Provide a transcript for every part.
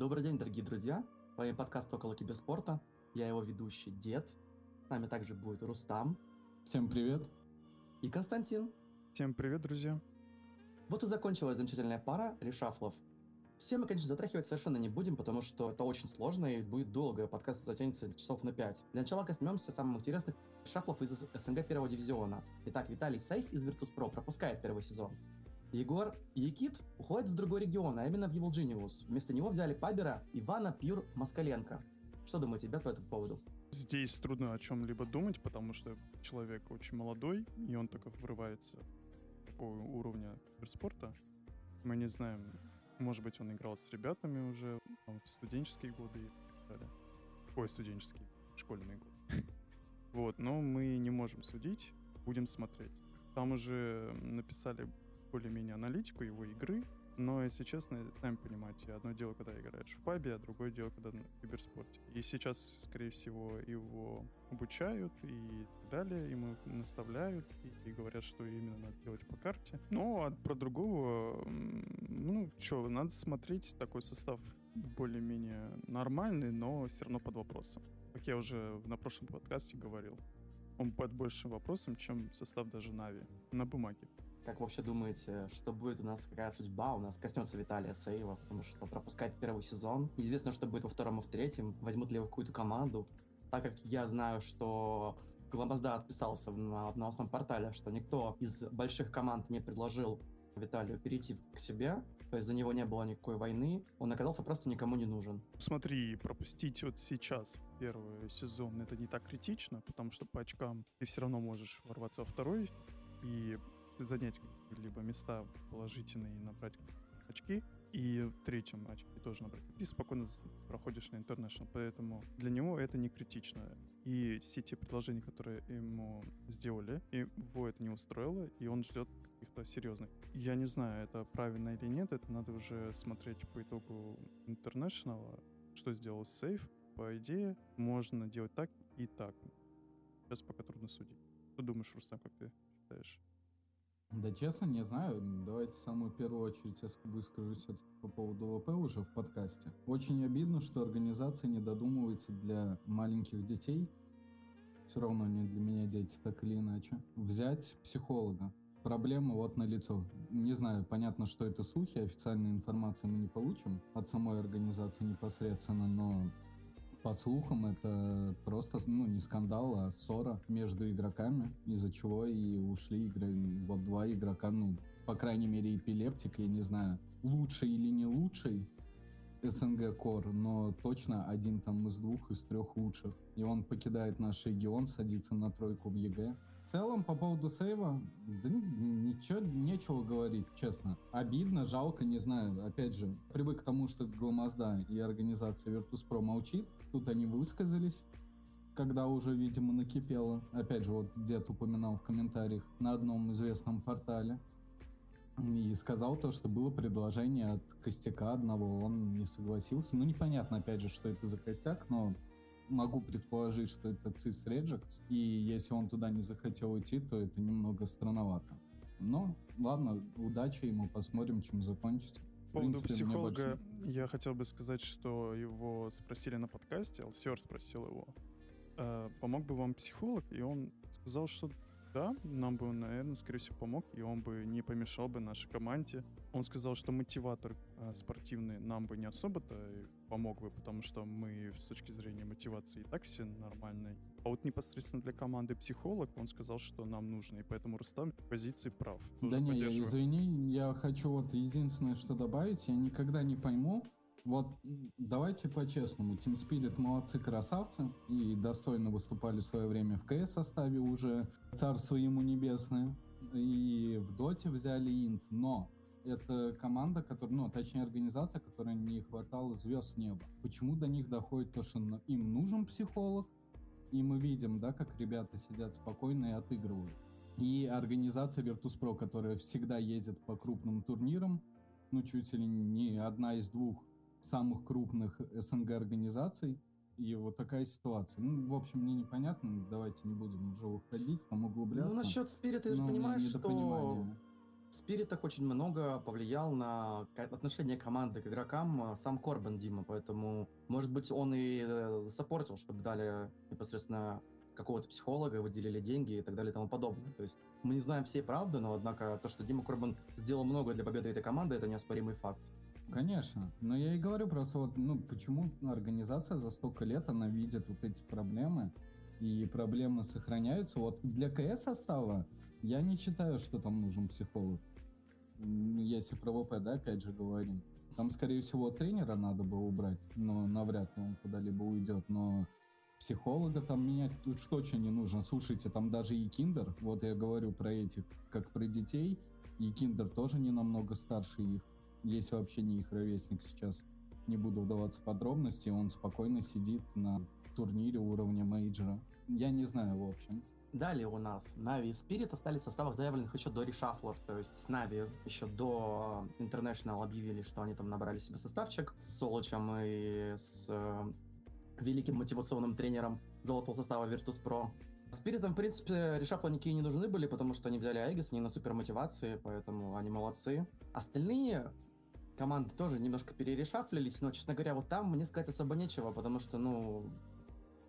Добрый день, дорогие друзья. С вами подкаст «Около киберспорта». Я его ведущий Дед. С нами также будет Рустам. Всем привет. И Константин. Всем привет, друзья. Вот и закончилась замечательная пара решафлов. Все мы, конечно, затрахивать совершенно не будем, потому что это очень сложно и будет долго. Подкаст затянется часов на 5. Для начала коснемся самых интересных шафлов из СНГ первого дивизиона. Итак, Виталий Сейф из Virtus.pro пропускает первый сезон. Егор Якит уходит в другой регион, а именно в Genius. Вместо него взяли Пабера Ивана Пьюр Москаленко. Что думаете, ребят, по этому поводу? Здесь трудно о чем-либо думать, потому что человек очень молодой, и он только врывается по уровню спорта. Мы не знаем, может быть, он играл с ребятами уже там, в студенческие годы и так далее. Ой, студенческие, школьные годы. Вот, но мы не можем судить, будем смотреть. Там уже написали более-менее аналитику его игры, но, если честно, сами понимаете, одно дело, когда играешь в пабе, а другое дело, когда на киберспорте. И сейчас, скорее всего, его обучают и так далее, ему наставляют и, и говорят, что именно надо делать по карте. Но а про другого, ну, что, надо смотреть такой состав более-менее нормальный, но все равно под вопросом. Как я уже на прошлом подкасте говорил, он под большим вопросом, чем состав даже Нави на бумаге. Как вообще думаете, что будет у нас, какая судьба? У нас коснется Виталия Сейва, потому что пропускать первый сезон. Неизвестно, что будет во втором и в третьем. Возьмут ли его какую-то команду. Так как я знаю, что Гламазда отписался на новостном портале, что никто из больших команд не предложил Виталию перейти к себе, то есть за него не было никакой войны, он оказался просто никому не нужен. Смотри, пропустить вот сейчас первый сезон, это не так критично, потому что по очкам ты все равно можешь ворваться во второй, и занять какие-либо места положительные и набрать очки. И в третьем очке тоже набрать. Ты спокойно проходишь на International, поэтому для него это не критично. И все те предложения, которые ему сделали, его это не устроило, и он ждет каких-то серьезных. Я не знаю, это правильно или нет, это надо уже смотреть по итогу International, что сделал Сейф. По идее, можно делать так и так. Сейчас пока трудно судить. Что думаешь, Рустам, как ты? Да, честно, не знаю. Давайте в самую первую очередь я выскажусь по поводу ВП уже в подкасте. Очень обидно, что организация не додумывается для маленьких детей, все равно не для меня дети, так или иначе, взять психолога. Проблема вот налицо. Не знаю, понятно, что это слухи, официальной информации мы не получим от самой организации непосредственно, но по слухам, это просто, ну, не скандал, а ссора между игроками, из-за чего и ушли игроки. Вот два игрока, ну, по крайней мере, Эпилептик, я не знаю, лучший или не лучший, СНГ core, но точно один там из двух, из трех лучших. И он покидает наш регион, садится на тройку в EG. В целом, по поводу сейва, да ничего, нечего говорить, честно. Обидно, жалко, не знаю. Опять же, привык к тому, что Гламазда и организация Virtus.pro молчит. Тут они высказались когда уже, видимо, накипело. Опять же, вот дед упоминал в комментариях на одном известном портале и сказал то, что было предложение от костяка одного, он не согласился. Ну, непонятно, опять же, что это за костяк, но могу предположить, что это Cis Rejects, и если он туда не захотел идти, то это немного странновато. Но, ладно, удачи ему, посмотрим, чем закончится. По поводу принципе, психолога я хотел бы сказать, что его спросили на подкасте, Алсер спросил его, «Э, помог бы вам психолог, и он сказал, что да, нам бы он, наверное, скорее всего, помог, и он бы не помешал бы нашей команде. Он сказал, что мотиватор э, спортивный нам бы не особо-то помог бы, потому что мы с точки зрения мотивации и так все нормальные. А вот непосредственно для команды психолог, он сказал, что нам нужно, и поэтому Рустам позиции прав. да не, я, извини, я хочу вот единственное, что добавить, я никогда не пойму, вот давайте по-честному. Team Spirit молодцы, красавцы. И достойно выступали в свое время в КС составе уже. Царство ему небесное. И в Доте взяли Инт. Но это команда, которая, ну, точнее, организация, которая не хватало звезд неба. Почему до них доходит то, что им нужен психолог, и мы видим, да, как ребята сидят спокойно и отыгрывают. И организация Virtus.pro, которая всегда ездит по крупным турнирам, ну, чуть ли не одна из двух самых крупных СНГ организаций. И вот такая ситуация. Ну, в общем, мне непонятно. Давайте не будем уже уходить, там углубляться. Ну, насчет спирита, я же понимаю, что в спиритах очень много повлиял на отношение команды к игрокам а, сам Корбан Дима, поэтому, может быть, он и э, засаппортил, чтобы дали непосредственно какого-то психолога, выделили деньги и так далее и тому подобное. То есть мы не знаем всей правды, но, однако, то, что Дима Корбан сделал много для победы этой команды, это неоспоримый факт. Конечно. Но я и говорю просто вот, ну, почему организация за столько лет, она видит вот эти проблемы, и проблемы сохраняются. Вот для КС состава я не считаю, что там нужен психолог. Если про ВП, да, опять же говорим. Там, скорее всего, тренера надо было убрать, но навряд ли он куда-либо уйдет. Но психолога там менять уж точно не нужно. Слушайте, там даже и Киндер, вот я говорю про этих, как про детей, и Киндер тоже не намного старше их, если вообще не их ровесник сейчас. Не буду вдаваться в подробности, он спокойно сидит на турнире уровня мейджора. Я не знаю, в общем. Далее у нас Нави и Спирит остались в составах заявленных еще до решафлов, то есть Нави еще до International объявили, что они там набрали себе составчик с Солочем и с э, великим мотивационным тренером золотого состава Virtus.pro. Спиритам, в принципе, решафлы никакие не нужны были, потому что они взяли Айгис, они на супер мотивации, поэтому они молодцы. Остальные команды тоже немножко перерешафлились, но, честно говоря, вот там мне сказать особо нечего, потому что, ну,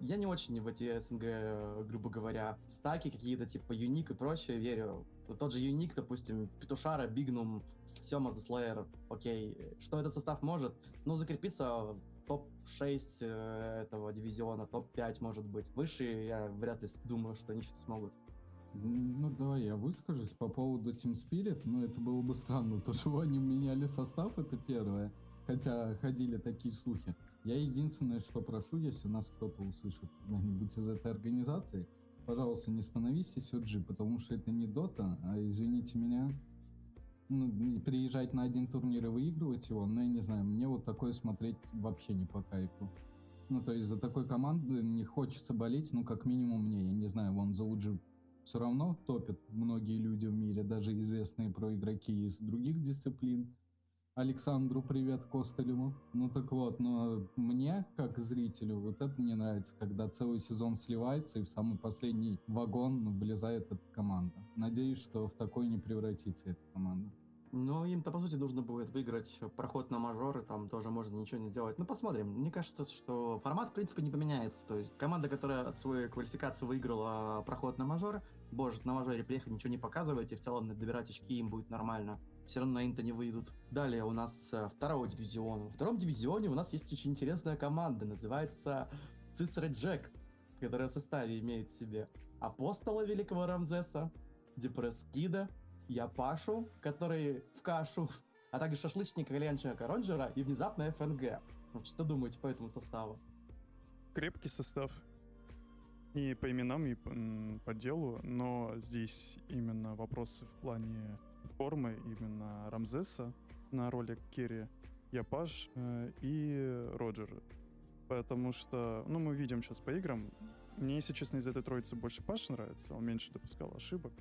я не очень в эти СНГ, грубо говоря, стаки какие-то, типа Юник и прочее верю. Тот же Юник, допустим, Петушара, Бигнум, Сема за Слеер, окей. Что этот состав может? Ну, закрепиться в топ-6 э, этого дивизиона, топ-5, может быть. Выше я вряд ли думаю, что они что-то смогут. Ну, давай я выскажусь по поводу Team Spirit. Ну, это было бы странно. То, что они меняли состав, это первое. Хотя ходили такие слухи. Я единственное, что прошу, если нас кто-то услышит когда-нибудь из этой организации, пожалуйста, не становись SOG, потому что это не Дота, а, извините меня, ну, приезжать на один турнир и выигрывать его, ну, я не знаю, мне вот такое смотреть вообще не по кайфу. Ну, то есть за такой команды не хочется болеть, ну, как минимум мне, я не знаю, вон за UG все равно топят многие люди в мире, даже известные про игроки из других дисциплин. Александру привет Костылеву. Ну так вот, но мне, как зрителю, вот это не нравится, когда целый сезон сливается и в самый последний вагон влезает эта команда. Надеюсь, что в такой не превратится эта команда. Ну, им-то, по сути, нужно будет выиграть проход на мажоры, там тоже можно ничего не делать. Ну, посмотрим. Мне кажется, что формат, в принципе, не поменяется. То есть команда, которая от своей квалификации выиграла проход на мажор, может на мажоре приехать, ничего не показывать, и в целом добирать очки им будет нормально. Все равно на Инта не выйдут. Далее у нас э, второй дивизион. Во втором дивизионе у нас есть очень интересная команда, называется Цисра Джек, которая в составе имеет в себе Апостола Великого Рамзеса, Депресс Кида, Япашу, который в кашу, а также шашлычника Ленчика Коронджера и внезапно ФНГ. Вот Что думаете по этому составу? крепкий состав. И по именам, и по, делу, но здесь именно вопросы в плане формы именно Рамзеса на роли Керри, Япаш э, и Роджер. Потому что, ну, мы видим сейчас по играм, мне, если честно, из этой троицы больше Паш нравится, он меньше допускал ошибок.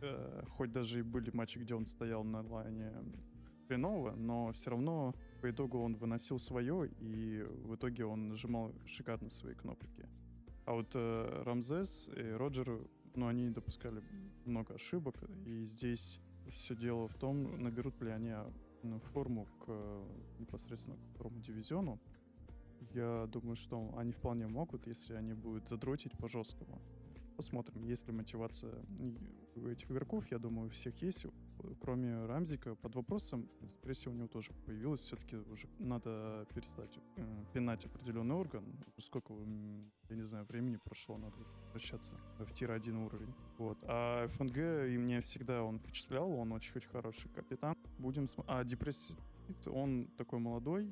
Э, хоть даже и были матчи, где он стоял на лайне хреново, но все равно по итогу он выносил свое, и в итоге он нажимал шикарно свои кнопки. А вот э, Рамзес и Роджер, ну, они допускали много ошибок, и здесь все дело в том, наберут ли они ну, форму к э, непосредственно к второму дивизиону. Я думаю, что они вполне могут, если они будут задротить по жесткому. Посмотрим, есть ли мотивация этих игроков. Я думаю, у всех есть. Кроме Рамзика, под вопросом, скорее всего, у него тоже появилось. Все-таки уже надо перестать э, пинать определенный орган. Сколько, я не знаю, времени прошло, надо возвращаться в tier-1 уровень. Вот. А ФНГ, и мне всегда он впечатлял, он очень хороший капитан. Будем см- А Депрессив, он такой молодой,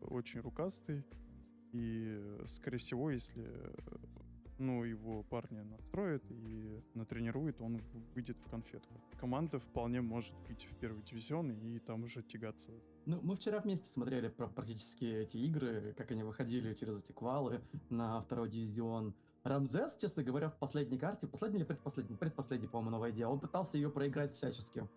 очень рукастый. И, скорее всего, если э, ну, его парни настроят и натренирует, он выйдет в конфетку. Команда вполне может быть в первый дивизион и там уже тягаться. Ну, мы вчера вместе смотрели про- практически эти игры, как они выходили через эти квалы на второй дивизион. Рамзес, честно говоря, в последней карте, последний или предпоследний, предпоследний, по-моему, на войде, он пытался ее проиграть всячески.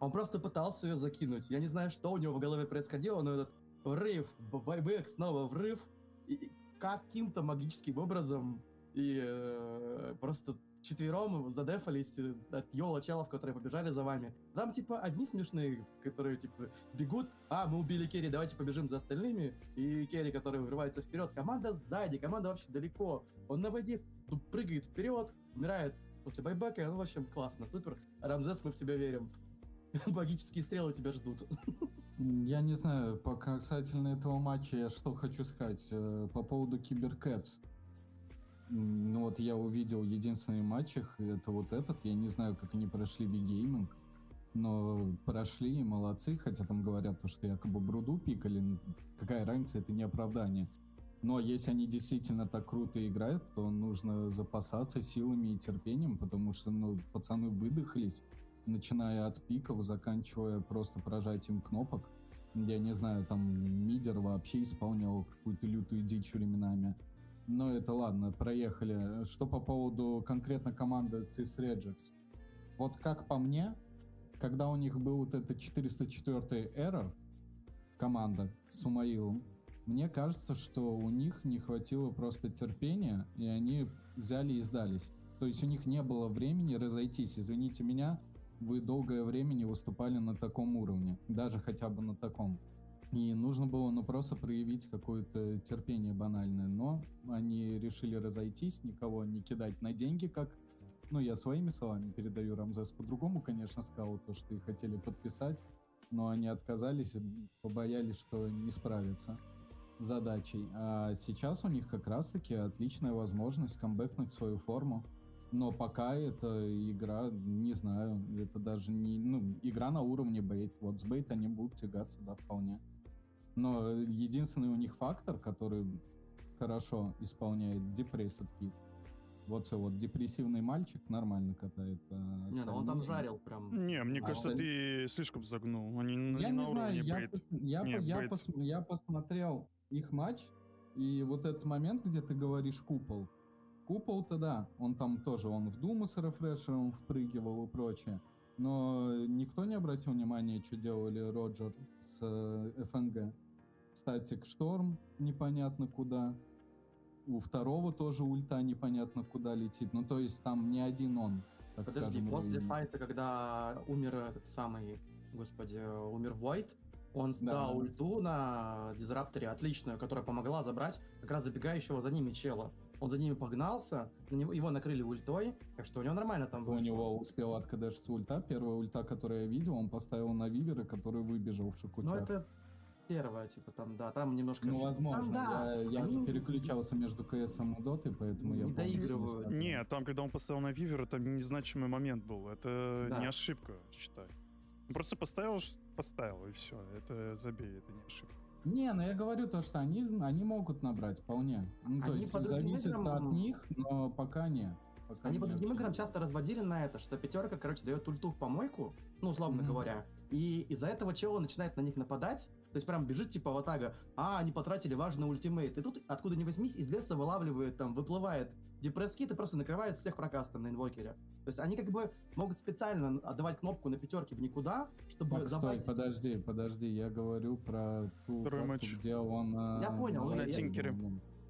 Он просто пытался ее закинуть. Я не знаю, что у него в голове происходило, но этот врыв, байбек, снова врыв, и каким-то магическим образом и э, просто четвером задефались э, от Йола челов, которые побежали за вами. Там, типа, одни смешные, которые, типа, бегут, а, мы убили Керри, давайте побежим за остальными, и Керри, который вырывается вперед. Команда сзади, команда вообще далеко. Он на воде ну, прыгает вперед, умирает после байбека, ну, в общем, классно, супер. Рамзес, мы в тебя верим. Магические стрелы тебя ждут. Я не знаю, по касательно этого матча я что хочу сказать. Э, по поводу CyberCats. Ну вот я увидел единственный матч их, это вот этот. Я не знаю, как они прошли V-Gaming, но прошли и молодцы, хотя там говорят то, что якобы бруду пикали. Какая разница, это не оправдание. Но если они действительно так круто играют, то нужно запасаться силами и терпением, потому что ну, пацаны выдохлись, начиная от пиков, заканчивая просто прожатием кнопок. Я не знаю, там мидер вообще исполнял какую-то лютую дичь временами. Но это ладно, проехали. Что по поводу конкретно команды CIS Regex? Вот как по мне, когда у них был вот этот 404 error, команда с Умаилом, мне кажется, что у них не хватило просто терпения, и они взяли и сдались. То есть у них не было времени разойтись. Извините меня, вы долгое время не выступали на таком уровне, даже хотя бы на таком. И нужно было ну, просто проявить какое-то терпение банальное. Но они решили разойтись, никого не кидать на деньги, как... Ну, я своими словами передаю Рамзес по-другому, конечно, сказал то, что и хотели подписать, но они отказались побоялись, что не справятся с задачей. А сейчас у них как раз-таки отличная возможность камбэкнуть свою форму. Но пока это игра, не знаю, это даже не, ну, игра на уровне бейт. Вот с бейт они будут тягаться, да, вполне. Но единственный у них фактор, который хорошо исполняет депрессив кит, вот все, вот депрессивный мальчик нормально катает. А не, ну он там жарил прям. Не, мне а кажется, он... ты слишком загнул. Они я не, не на знаю, я, бейт. пос... я, не, я, бейт. пос... я посмотрел их матч, и вот этот момент, где ты говоришь купол, купол-то да, он там тоже, он в Думу с рефрешером впрыгивал и прочее. Но никто не обратил внимания, что делали Роджер с э, ФНГ. Статик Шторм непонятно куда. У второго тоже ульта непонятно куда летит. Ну, то есть там не один он, так Подожди, скажем. после и- файта, когда умер этот самый, господи, умер Войт, он Да. дал ульту на дизрапторе отличную, которая помогла забрать как раз забегающего за ними чела. Он за ними погнался, на него, его накрыли ультой, так что у него нормально там У вышло. него успел откадешиться ульта. Первая ульта, которую я видел, он поставил на вивера, который выбежал в шикутях. Ну, это первая, типа там, да, там немножко... Ну, возможно. Там, да, я я они же переключался между КСом и Дотой, поэтому я Не полностью доигрывают. сказал. Не, там, когда он поставил на Вивер, это незначимый момент был. Это Да. не ошибка, считай. Просто поставил, поставил, и все. Это забей, это не ошибка. Не, ну я говорю то, что они, они могут набрать вполне. Ну, то Они есть зависит играм- от них, но пока не. Пока Они по другим вообще. играм часто разводили на это, что пятерка, короче, дает ульту в помойку, ну, условно Мгм. говоря, и из-за этого чего начинает на них нападать, то есть прям бежит типа ватага, а, они потратили важный ультимейт, и тут, откуда ни возьмись, из леса вылавливает, там, выплывает депресс-кит и просто накрывает всех прокастом на инвокере. То есть они как бы могут специально отдавать кнопку на пятерке в никуда, чтобы Так, стой, забайтить. подожди, подожди, я говорю про ту карту, где он... Я э, понял, на я- На Тинкере.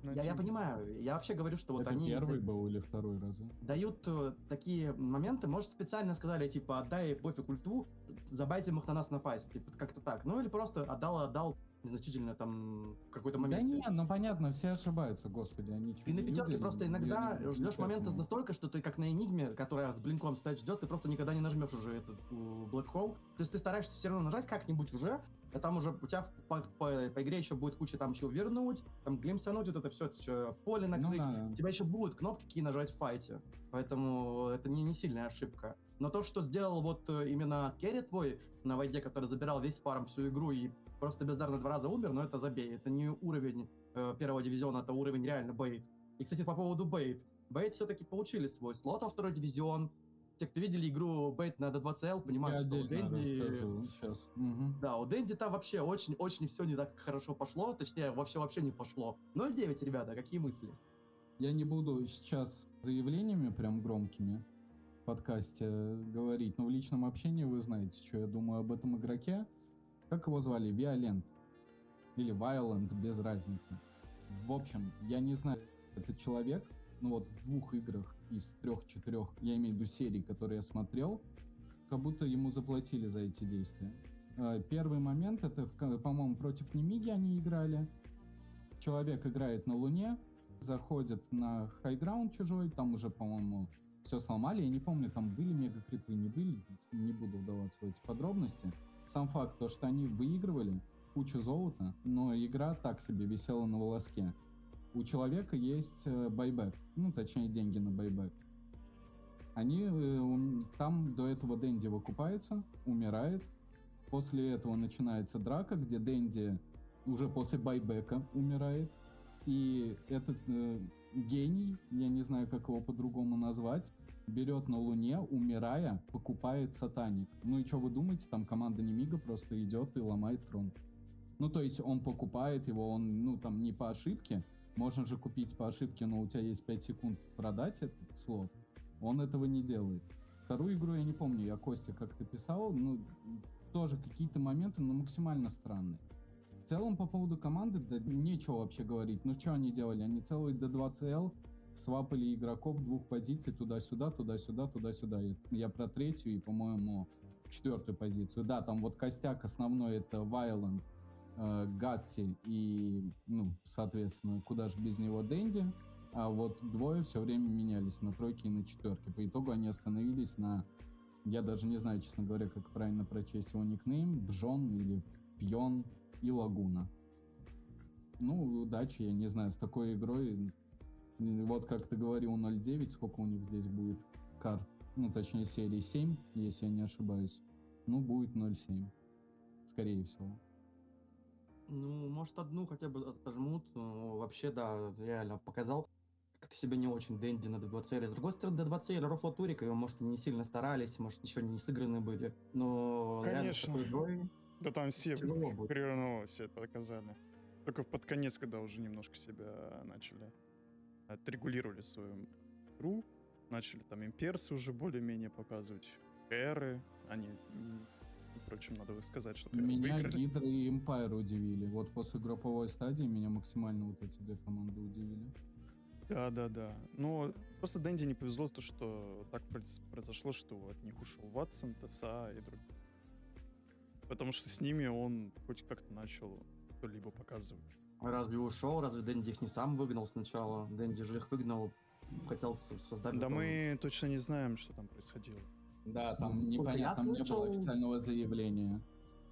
Ну, Я, я понимаю, я вообще говорю, что вот Это они первый был или второй разве? дают э, такие моменты, может, специально сказали, типа, отдай пофиг ульту, забайтим их на нас на файсе, типа, как-то так. Ну, или просто отдал, отдал незначительно там в какой-то момент. Да не, ну понятно, все ошибаются, господи, они Ты на пятерке люди? просто иногда ждешь момента настолько, что ты как на Энигме, которая с блинком стоять ждет, ты просто никогда не нажмешь уже этот Black Hole. То есть ты стараешься все равно нажать как-нибудь уже, а там уже у тебя по, по- по игре еще будет куча там чего вернуть, там глимсануть, вот это все, поле Ну накрыть. да. У тебя еще будут кнопки какие нажать в файте. Поэтому это не, не сильная ошибка. Но то, что сделал вот э, именно Керри твой на войде, который забирал весь фарм всю игру и просто бездарно два раза умер, но это забей. Это не уровень э, первого дивизиона, это уровень реально бейт. И, кстати, по поводу бейт. Бейт все-таки получили свой слот во второй дивизион. Те, кто видели игру бейт на D2CL, понимают, я что у Дэнди... расскажу сейчас. Мгм. Да, у Дэнди там вообще очень-очень все не так хорошо пошло, точнее, вообще вообще не пошло. 0-9, ребята, какие мысли? Я не буду сейчас заявлениями прям громкими в подкасте говорить, но в личном общении вы знаете, что я думаю об этом игроке. Как его звали? Violent. Или Violent, без разницы. В общем, я не знаю, этот человек ну вот в двух играх из трех-четырех, я имею в виду серий, которые я смотрел, как будто ему заплатили за эти действия. Э, Первый момент, это, по-моему, против Немиги они играли. Человек играет на Луне, заходит на хайграунд чужой, там уже, по-моему, все сломали. Я не помню, там были мега-крипы, не были, не буду вдаваться в эти подробности. Сам факт, то, что они выигрывали кучу золота, но игра так себе висела на волоске. У человека есть э, байбек, ну, точнее, деньги на байбек. Они э, там до этого Дэнди выкупается, умирает. После этого начинается драка, где Дэнди уже после байбека умирает. И этот э, гений, я не знаю, как его по-другому назвать, берет на Луне, умирая, покупает сатаник. Ну и что вы думаете, там команда Немига просто идет и ломает трон. Ну, то есть он покупает его, он, ну, там, не по ошибке. Можно же купить по ошибке, но у тебя есть 5 секунд продать этот слот. Он этого не делает. Вторую игру я не помню, я Костя как-то писал, ну, тоже какие-то моменты, но максимально странные. В целом, по поводу команды, да нечего вообще говорить. Ну, что они делали? Они целый D2CL свапали игроков двух позиций туда-сюда, туда-сюда, туда-сюда. Я- про третью и, по-моему, четвертую позицию. Да, там вот костяк основной это Violent, э, Гатси и, ну, соответственно, куда же без него Дэнди. А вот двое все время менялись на тройке и на четверке. По итогу они остановились на... Я даже не знаю, честно говоря, как правильно прочесть его никнейм. Бжон или Пьон и Лагуна. Ну, удачи, я не знаю, с такой игрой. Вот как ты говорил, 0.9, сколько у них здесь будет карт? Ну, точнее, серии 7, если я не ошибаюсь. Ну, будет 0.7. Скорее всего. Ну, может, одну хотя бы отожмут. Ну, вообще, да, реально показал как-то себя не очень Дэнди на D2CL. С другой стороны, D2CL Рофла Турика, его, может, не сильно старались, может, еще не сыграны были. Но Конечно. игрой Да там все хреново все показали. Только под конец, когда уже немножко себя начали отрегулировали свою игру, начали там имперцы уже более-менее показывать, эры, они, впрочем, надо сказать, что Меня выиграли. Гидра и Эмпайр удивили. Вот после групповой стадии меня максимально вот эти две команды удивили. Да, да, да. Но просто Дэнди не повезло то, что так произ- произошло, что от них ушел Ватсон, ТСА и другие. Потому что с ними он хоть как-то начал что-либо показывать. Разве ушел? Разве Дэнди их не сам выгнал сначала? Дэнди же их выгнал, хотел создать... Да потом- мы точно не знаем, что там происходило. Да, там Ну, непонятно, не было слышал- официального заявления.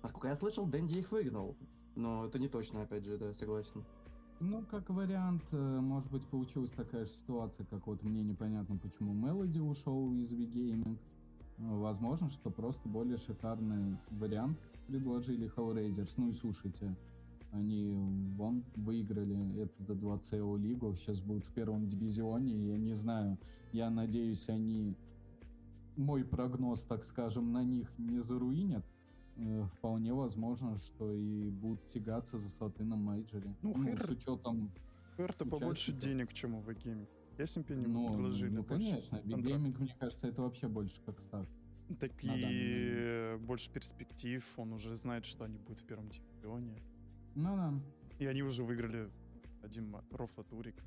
Насколько я слышал, Дэнди их выгнал. Но это не точно, опять же, да, согласен. Ну, как вариант, э, может быть, получилась такая же ситуация, как вот мне непонятно, почему Мелоди ушел из V-Gaming. Э, Возможно, что просто более шикарный вариант предложили Hellraisers. Ну и слушайте, они вон выиграли эту D2CO лигу, сейчас будут в первом дивизионе, я не знаю, я надеюсь, они мой прогноз, так скажем, на них не заруинят. Э, Вполне возможно, что и будут тягаться за слоты на мейджоре. Ну, Ну, Хэр- с учетом Эрта побольше денег, чем у V-Gaming. Если бы они Ну, предложили ну конечно, бигейминг, мне кажется, это вообще больше как став. Так на и больше перспектив, он уже знает, что они будут в первом дивизионе. Ну да. И они уже выиграли один ма- Рофла Турик.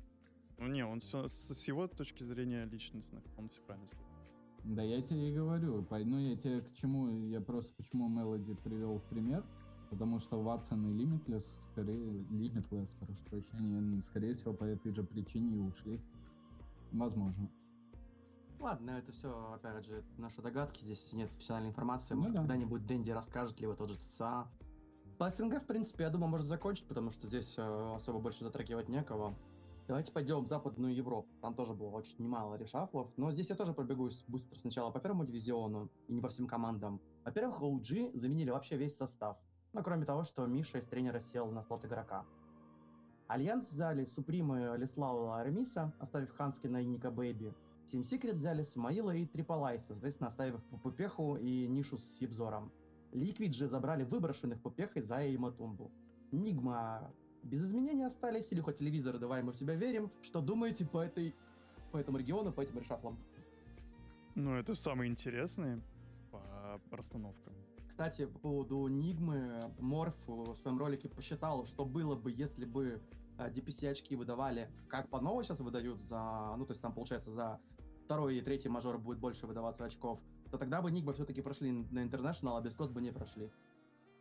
Ну не, он все, с, его точки зрения личностных, он все правильно сделал. Да я тебе и говорю. Ну я тебе к чему, я просто почему Мелоди привел в пример, потому что Ватсон и Limitless, скорее, Limitless, прошу прощения, скорее всего по этой же причине и ушли. Возможно. Ладно, это все, опять же, наши догадки, здесь нет официальной информации. Ну Может, да. когда-нибудь Дэнди расскажет, либо тот же ТСА. По СНГ, в принципе, я думаю, может закончить, потому что здесь э, особо больше затрагивать некого. Давайте пойдем в Западную Европу. Там тоже было очень немало решафлов. Но здесь я тоже пробегусь быстро сначала по первому дивизиону и не по всем командам. Во-первых, OG заменили вообще весь состав. Ну, кроме того, что Миша из тренера сел на слот игрока. Альянс взяли Суприма, Алислава, Арамиса, оставив Ханскина и Ника Бэйби. Team Secret взяли Сумаила и Трипл Айса, соответственно, оставив Пупеху и Нишу с Сибзором. Liquid же забрали выброшенных Пупехой Зая и Матумбу. Nigma без изменений остались, Илюха телевизор, давай мы в тебя верим. Что думаете по этой по этому региону, по этим решафлам? Ну, это самое интересное по расстановкам. Кстати, по поводу Нигмы, Морф в своем ролике посчитал, что было бы, если бы э, DPC очки выдавали, как по новой сейчас выдают за, ну, то есть там, получается, за второй и третий мажор будет больше выдаваться очков, то тогда бы Нигма все-таки прошли на International, а Бескос бы не прошли.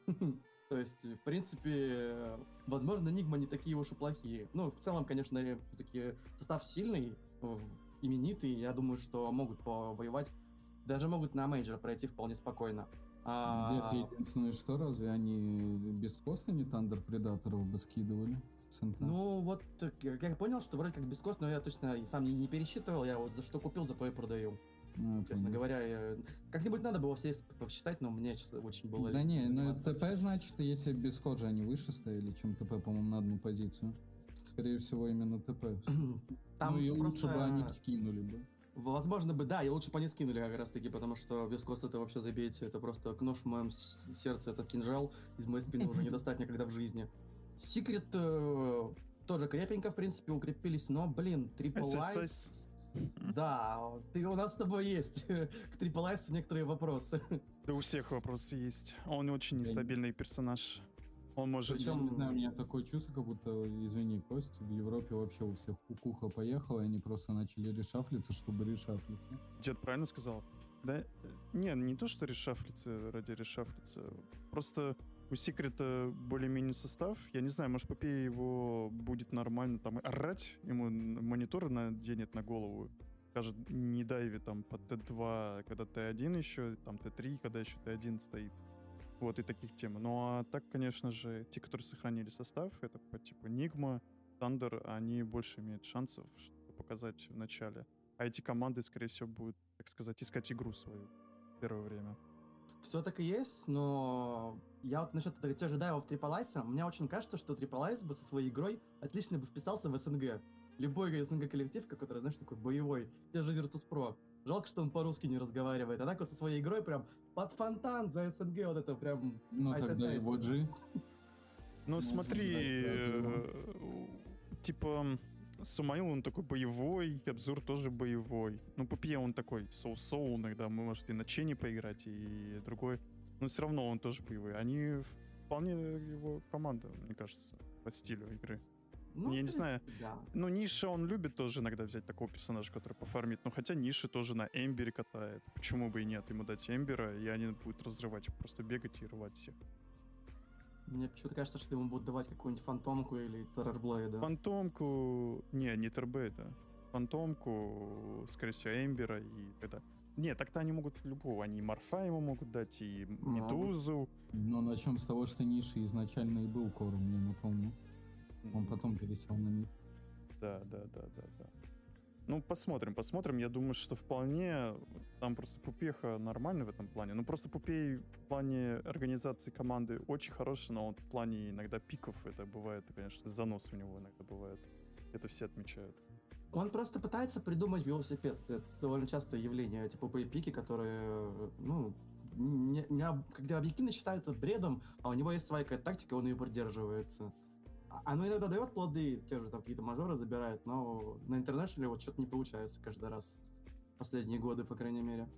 То есть, в принципе, возможно, Нигма не такие уж и плохие. Ну, в целом, конечно, все-таки состав сильный, именитый. Я думаю, что могут повоевать, даже могут на мейджор пройти вполне спокойно. А... Где единственное, что разве они Beastcoast'а не Thunder Predator'ов бы скидывали? Ну, вот, как я понял, что вроде как Beastcoast, но я точно сам не, не пересчитывал, я вот за что купил, за то и продаю. Ну, Честно говоря, я... как-нибудь надо было все посчитать, но мне честно, очень было... Да не, ну TP значит, если Beastcoast они выше стояли, чем TP, по-моему, на одну позицию. Скорее всего, именно ТП. Там ну и просто... лучше бы они скинули бы. Возможно бы, да, и лучше бы они скинули как раз таки, потому что без коста это вообще забейте, это просто нож в моем сердце, этот кинжал из моей спины уже не достать никогда в жизни. Секрет э, тоже крепенько, в принципе, укрепились, но, блин, Triple. Да, ты, у нас с тобой есть к Triple некоторые вопросы. Да у всех вопросы есть. Он очень нестабильный персонаж. Он может... Причем, не знаю, у меня такое чувство, как будто, извини, Кость, в Европе вообще у всех кукуха поехала, и они просто начали решафлиться, чтобы решафлиться. Дед правильно сказал? Да, не, не то, что решафлиться ради решафлиться. Просто у Секрета более-менее состав. Я не знаю, может, Попей его будет нормально там орать, ему монитор наденет на голову. Скажет, не дайви там по Т2, когда Т1 еще, там Т3, когда еще Т1 стоит. Вот, и таких тем. Ну, а так, конечно же, те, которые сохранили состав, это по типу Нигма, Thunder, они больше имеют шансов что показать в начале. А эти команды, скорее всего, будут, так сказать, искать игру свою в первое время. Все так и есть, но я вот насчет этого ожидаю в Ice, мне очень кажется, что Ice бы со своей игрой отлично бы вписался в СНГ. Любой СНГ коллектив, который, знаешь, такой боевой, те же Virtus.pro. Жалко, что он по-русски не разговаривает. А так вот со своей игрой прям под фонтан за СНГ вот это прям... Ну тогда его G. Ну смотри, э, типа Сумаил, он такой боевой, Абзур тоже боевой. Ну, Пупье, он такой соу-соу, иногда мы, может, и на Чене поиграть, и другой. Но все равно он тоже боевой. Они вполне его команда, мне кажется, по стилю игры. Ну, я не знаю. Да. Ну, Ниша он любит тоже иногда взять такого персонажа, который пофармит. Но хотя Ниша тоже на Эмбере катает. Почему бы и нет? Ему дать Эмбера, и они будут разрывать, просто бегать и рвать всех. Мне почему-то кажется, что ему будут давать какую-нибудь фантомку или террорблейда. Фантомку... Не, не тербейда. Фантомку, скорее всего, Эмбера и тогда... Не, так-то они могут любого. Они и Морфа ему могут дать, и Медузу. Но начнем с того, что Ниши изначально и был кором, я напомню. Он потом пересел на мид. Да, да, да, да, да. Ну, посмотрим, посмотрим. Я думаю, что вполне там просто Пупеха нормальный в этом плане. Ну, просто Пупей в плане организации команды очень хороший, но он в плане иногда пиков это бывает, конечно, занос у него иногда бывает. Это все отмечают. Он просто пытается придумать велосипед. Это довольно частое явление, эти пупые пики, которые, ну, не, не, когда объективно считаются бредом, а у него есть своя какая-то тактика, он ее придерживается. Оно иногда дает плоды, те же там какие-то мажоры забирает, но на интернешнале вот что-то не получается каждый раз. Последние годы, по крайней мере.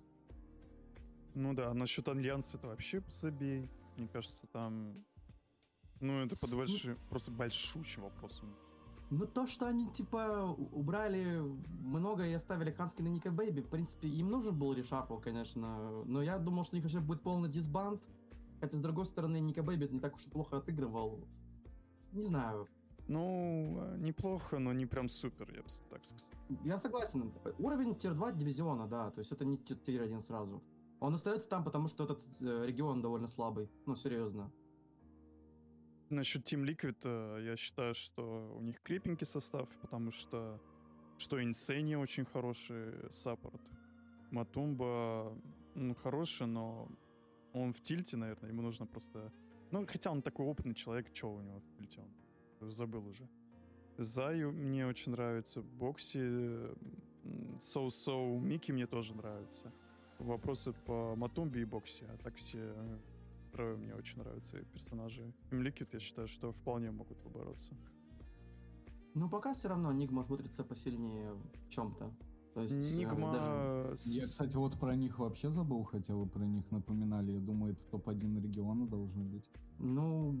Ну да, насчет Альянса это вообще забей. Мне кажется, там... Ну, это под большим, ну, просто большущим вопросом. Ну, то, что они, типа, убрали много и оставили Ханскина, Ника Бэйби, в принципе, им нужен был reshuffle, конечно. Но я думал, что у них уже будет полный disband. Хотя, с другой стороны, Ника Бэйби не так уж и плохо отыгрывал не знаю. Ну, э, неплохо, но не прям супер, я бы так сказал. Я согласен. Уровень tier-2 дивизиона, да, то есть это не tier-1 сразу. Он остается там, потому что этот э, регион довольно слабый. Ну, серьезно. Насчет Team Liquid, э, я считаю, что у них крепенький состав, потому что что Инсейни очень хороший саппорт. Матумба, ну, хороший, но он в тильте, наверное, ему нужно просто ну, хотя он такой опытный человек, что у него в пульте он? Забыл уже. Заю мне очень нравится. Бокси, Соу-Соу, Микки мне тоже нравится. Вопросы по Матумби и Бокси, а так все трое мне очень нравятся персонажи. Liquid, я считаю, что вполне могут побороться. Ну, пока все равно Nigma смотрится посильнее в чем-то. То есть, э, Nigma... даже- Я, кстати, вот про них вообще забыл, хотя вы про них напоминали. Я думаю, это топ-1 региона должен быть. Ну,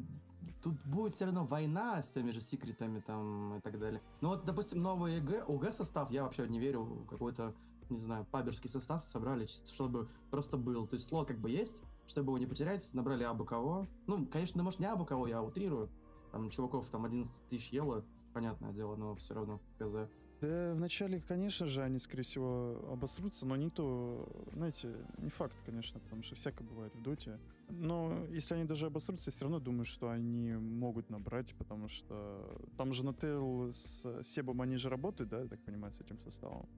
тут будет все равно война с теми же секретами там и так далее. Ну вот, допустим, новый EG, OG состав, я вообще не верю, в какой-то, не знаю, паблерский состав собрали, чтобы просто был. То есть слот как бы есть, чтобы его не потерять, набрали абы кого. Ну, конечно, может не абы кого, я утрирую. Там чуваков там 11 тысяч ело, понятное дело, но все равно КЗ. Да, вначале, конечно же, они, скорее всего, обосрутся, но никто, знаете, не факт, конечно, потому что всякое бывает в доте. Но если они даже обосрутся, я все равно думаю, что они могут набрать, потому что там же на Тейл с Себом они же работают, да, я так понимаю, с этим составом.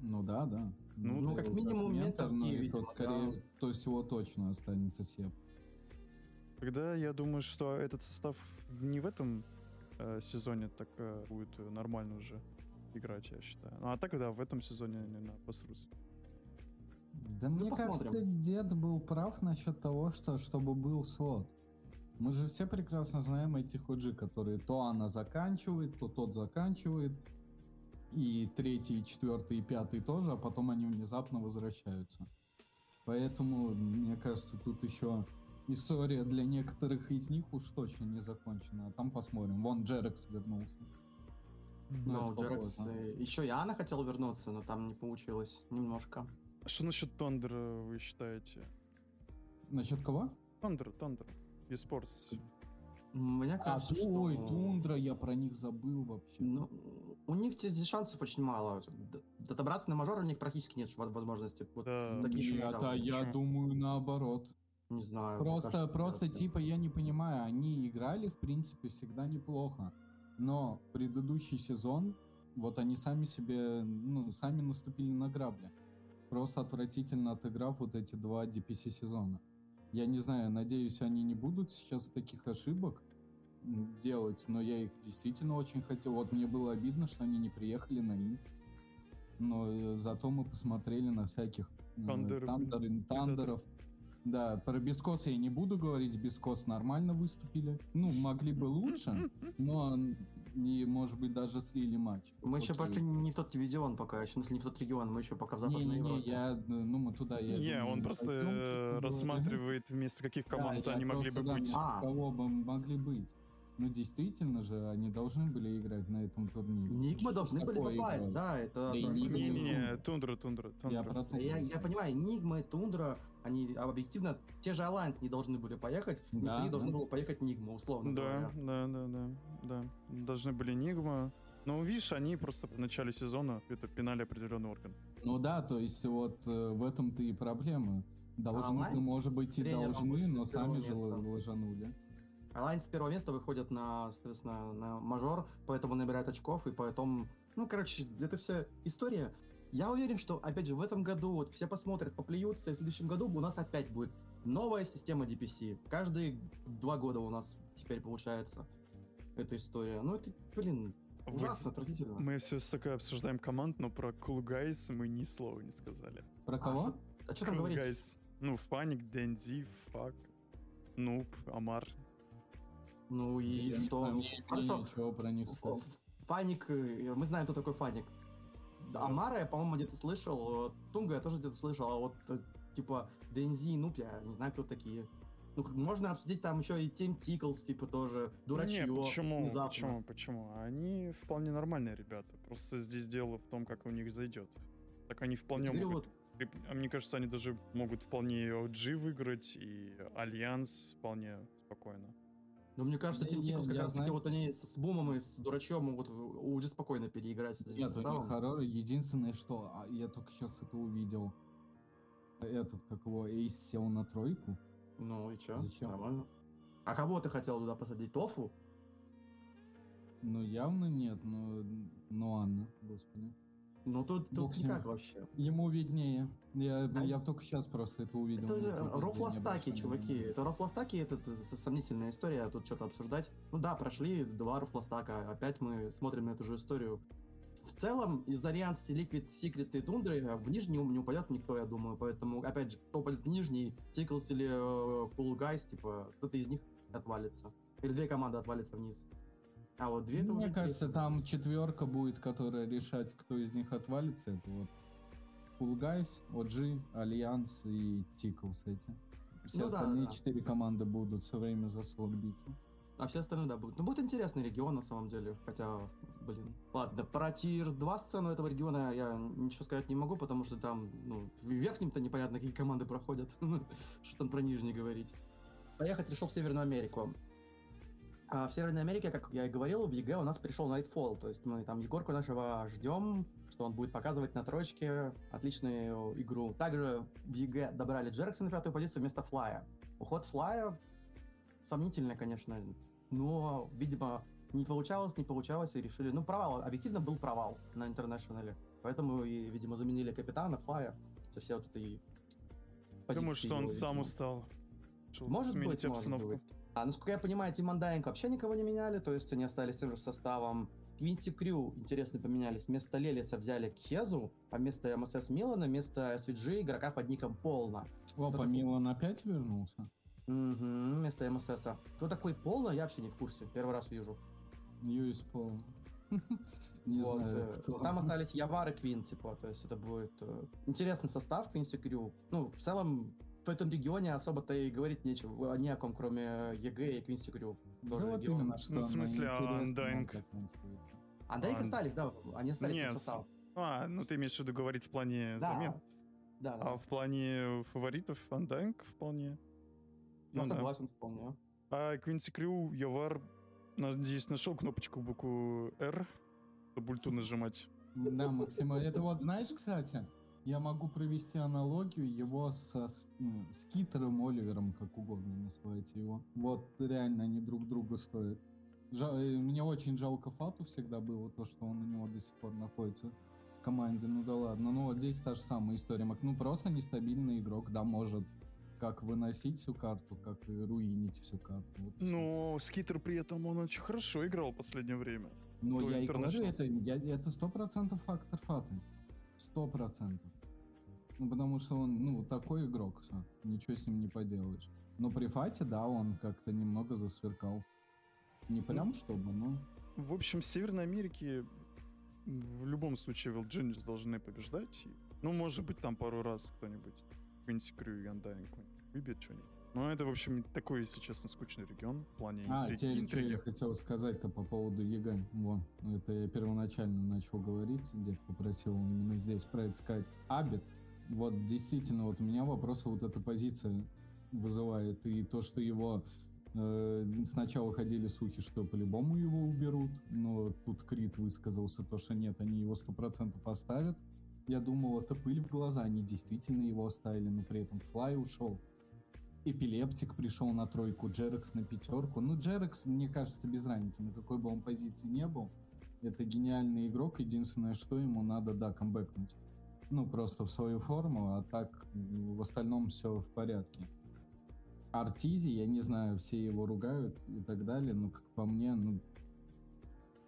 Ну да, да. Ну, ну, как минимум, ментор, но ментовские, и тот видимо, скорее, да. то всего точно останется Сеп. Тогда я думаю, что этот состав не в этом э, сезоне так э, будет нормально уже играть, я считаю. Ну, а так, да, в этом сезоне они на обосрутся. Да мне посмотрим. кажется, дед был прав насчет того, что чтобы был слот. Мы же все прекрасно знаем этих OG, которые то она заканчивает, то тот заканчивает. И третий, и четвертый, и пятый тоже, а потом они внезапно возвращаются. Поэтому, мне кажется, тут еще история для некоторых из них уж точно не закончена. А там посмотрим. Вон Джерекс вернулся. Ну, Джерекс, попозже. еще и Анна хотела вернуться, но там не получилось немножко. А Что насчет Тондера вы считаете? Насчет кого? Тондер, Тондер, eSports. Мне А, кажется, что... ой, Тундра, я про них забыл вообще. Ну, у них здесь шансов очень мало. Д- Отобраться на мажор у них практически нет во- возможности. Вот Да, с такими? Нет, а я думаю наоборот. не знаю. Просто, кажется, просто типа я не понимаю, они играли в принципе всегда неплохо, но предыдущий сезон, вот они сами себе, ну, сами наступили на грабли, просто отвратительно отыграв вот эти два DPC сезона. Я не знаю, надеюсь, они не будут сейчас таких ошибок делать, но я их действительно очень хотел. Вот мне было обидно, что они не приехали на Инт. Но э, зато мы посмотрели на всяких Тандер- тандер- тандеров. Да, про Бескос я не буду говорить, Бескос нормально выступили. Ну, могли бы лучше, но и, может быть, даже слили матч. Мы еще пошли не в тот дивизион пока, еще, в смысле, не в тот регион, мы еще пока в Западной Не-не-не, Европе. я, ну, мы туда... я Не, думаю, он не просто э, рассматривает вместо каких команд они могли просто, бы да, быть. А. Кого бы могли быть? Ну, действительно же, они должны были играть на этом турнире. Нигмы должны были попасть, да, это... Да. Не-не-не, Тундра, Тундра, Я Тундра. про. Я, я понимаю, Нигма и Тундра, они объективно, те же Alliance не должны были поехать, Да, да, должны было поехать Нигма, условно Да, говоря. да, да, да, да. Должны были Нигма. Но видишь, они просто в начале сезона это пинали определенный орган. Ну да, то есть вот э, в этом-то и проблема. Должны, Alliance может быть, и должны, но сами же места. л- ложанули. Alliance с первого места выходят на, соответственно, на мажор, поэтому набирают очков, и поэтому, ну, короче, это вся история. Я уверен, что, опять же, в этом году вот все посмотрят, поплюются, и в следующем году у нас опять будет новая система DPC. Каждые два года у нас теперь получается эта история. Ну, это, блин, ужасно, отвратительно. Мы все такое обсуждаем команд, но про Cool Guys мы ни слова не сказали. Про А кого? шо- А что там Cool говорить? Guys. Ну, Фаник, Дэнди, Фак, Нуб, Амар. Ну и Я- что? а Хорошо. ничего про них. Фаник, э, мы знаем, кто такой Фаник. Амара я, по-моему, где-то слышал, Тунга я тоже где-то слышал, а вот, э, типа, Дензи и Нуп, я не знаю, кто такие. Ну, можно обсудить там еще и Team Tickles, типа, тоже, дурачье, Не, почему, внезапно. почему, почему? Они вполне нормальные ребята. Просто здесь дело в том, как у них зайдет. Так они вполне могут... и- а Мне кажется, они даже могут вполне OG выиграть, и Альянс вполне спокойно. Но мне кажется, Тим я- Тиклс как я раз таки знаю. вот они с Бумом и с Дурачом могут уже спокойно переиграть с этим Нет, у них хоро- Единственное, что а, я только сейчас это увидел. Этот, как его, Эйс сел на тройку. Ну и чё? Зачем? Нормально. А кого ты хотел туда посадить? Тофу? Ну, явно нет, но... Ну, Анна, господи. Ну тут, Бог тут никак вообще. Ему виднее. Я, А- я только сейчас просто это увидел. Это не чуваки. Это рофлостаки, это, это сомнительная история, тут что-то обсуждать. Ну да, прошли два рофлостака, опять мы смотрим на эту же историю. В целом, из Alliance, Liquid, Secret и Тундры э, в нижний не упадет никто, я думаю. Поэтому, опять же, кто упадет в нижний, Tickles или э, Cool Guys, типа, кто-то из них отвалится. Или две команды отвалятся вниз. А вот две это Мне кажется, там четверка будет, которая решать, кто из них отвалится. Это вот Cool Guys, OG, Alliance и Tickles эти. Все Ну да, остальные да. четыре команды будут все время за слот биться. А все остальные, да, будут. Ну, будет интересный регион, на самом деле. Хотя, блин. Ладно, про tier-2 сцену этого региона я ничего сказать не могу, потому что там, ну, в верхнем-то непонятно, какие команды проходят. Что там про нижний говорить. Поехать решил в Северную Америку. А в Северной Америке, как я и говорил, в EG у нас пришел Nightfall. То есть мы там Егорку нашего ждем, что он будет показывать на троечке отличную игру. Также в EG добрали Джеркса на пятую позицию вместо Флая. Уход Флая сомнительно, конечно, но, видимо, не получалось, не получалось, и решили... Ну, провал, объективно был провал на интернешнале. Поэтому, и, видимо, заменили капитана, Флая, со все вот этой... Думаю, что он его, сам видимо. устал. Может быть, может обстановку. быть. А насколько я понимаю, Тим Андайнг вообще никого не меняли, то есть они остались тем же составом. Квинси Крю, интересно, поменялись. Вместо Лелиса взяли Кхезу, а вместо МСС Милана, вместо SVG игрока под ником Полна. Опа, такой? Милан опять вернулся? Угу, вместо MSS. Кто такой Полна, я вообще не в курсе. Первый раз вижу. Юис Пол. Не Вот, знаю, э, кто. Там остались YawaR и Quinn, типа, то есть это будет э, интересный состав Quincy Crew. Ну, в целом, в этом регионе особо-то и говорить нечего, ни о ком, кроме EG и Quincy Crew. Да Тоже вот регион. именно, что Ну, в смысле, а Undying? А да их А, остались, да, они остались нет, в состав. А, ну ты имеешь в виду говорить в плане Да, замен. да, да. А в плане фаворитов Undying вполне. Я ну да. согласен вполне. А Квинси Крю, Явар, надеюсь, нашел кнопочку букву R, чтобы ульту нажимать. Да, Максима, это вот знаешь, кстати, я могу провести аналогию его со с, с Китером Оливером, как угодно называйте его. Вот реально они друг друга стоят. Жа- э, мне очень жалко Фату всегда было, то, что он у него до сих пор находится в команде. Ну да ладно, ну вот здесь та же самая история. Мак- Ну просто нестабильный игрок, да, может как выносить всю карту, как и руинить всю карту. Вот. Но Скитер при этом он очень хорошо играл в последнее время. Но Кто я и говорю, это сто процентов фактор фаты. Сто процентов. Ну, потому что он, ну, такой игрок, всё, ничего с ним не поделаешь. Но при Fata, да, он как-то немного засверкал. Не прям чтобы, но... В общем, в Северной Америке в любом случае Genius должны побеждать. Ну, может быть, там пару раз кто-нибудь Quincy Crew и Undying выбьет что-нибудь. Но это, в общем, такой, если честно, скучный регион в плане А, интриги. что интриги. я хотел сказать-то по поводу EG. Во, это я первоначально начал говорить, дед попросил именно здесь про это сказать. Abed, вот действительно, вот у меня вопросы вот эта позиция вызывает. И то, что его э, сначала ходили слухи, что по-любому его уберут, но тут Крит высказался то, что нет, они его сто процентов оставят. Я думал, это пыль в глаза, они действительно его оставили, но при этом Флай ушел. Эпилептик пришел на тройку, Джерекс на пятерку. Ну, Джерекс, мне кажется, без разницы, на какой бы он позиции не был. Это гениальный игрок, единственное, что ему надо, да, камбэкнуть. Ну, просто в свою форму, а так в остальном все в порядке. Артизи, я не знаю, все его ругают и так далее, но, как по мне, ну,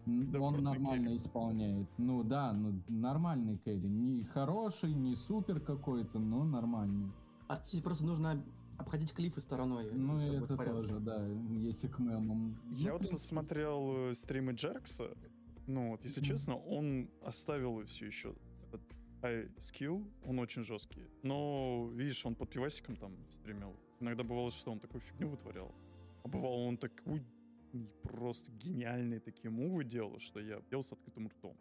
Да он нормально керри. исполняет. Ну да, ну нормальный кэрри. Не хороший, не супер какой-то, но нормальный. Артизе просто нужно обходить клифы стороной. Ну, это тоже, да, если к мемам. Я Ну, вот посмотрел э, стримы Джеркса. Ну, вот, если честно, он оставил все еще этот high skill, он очень жесткий. Но, видишь, он под пивасиком там стримил. Иногда бывало, что он такую фигню вытворял. А бывало, он такой просто гениальные такие мувы делал, что я пел с открытым ртом.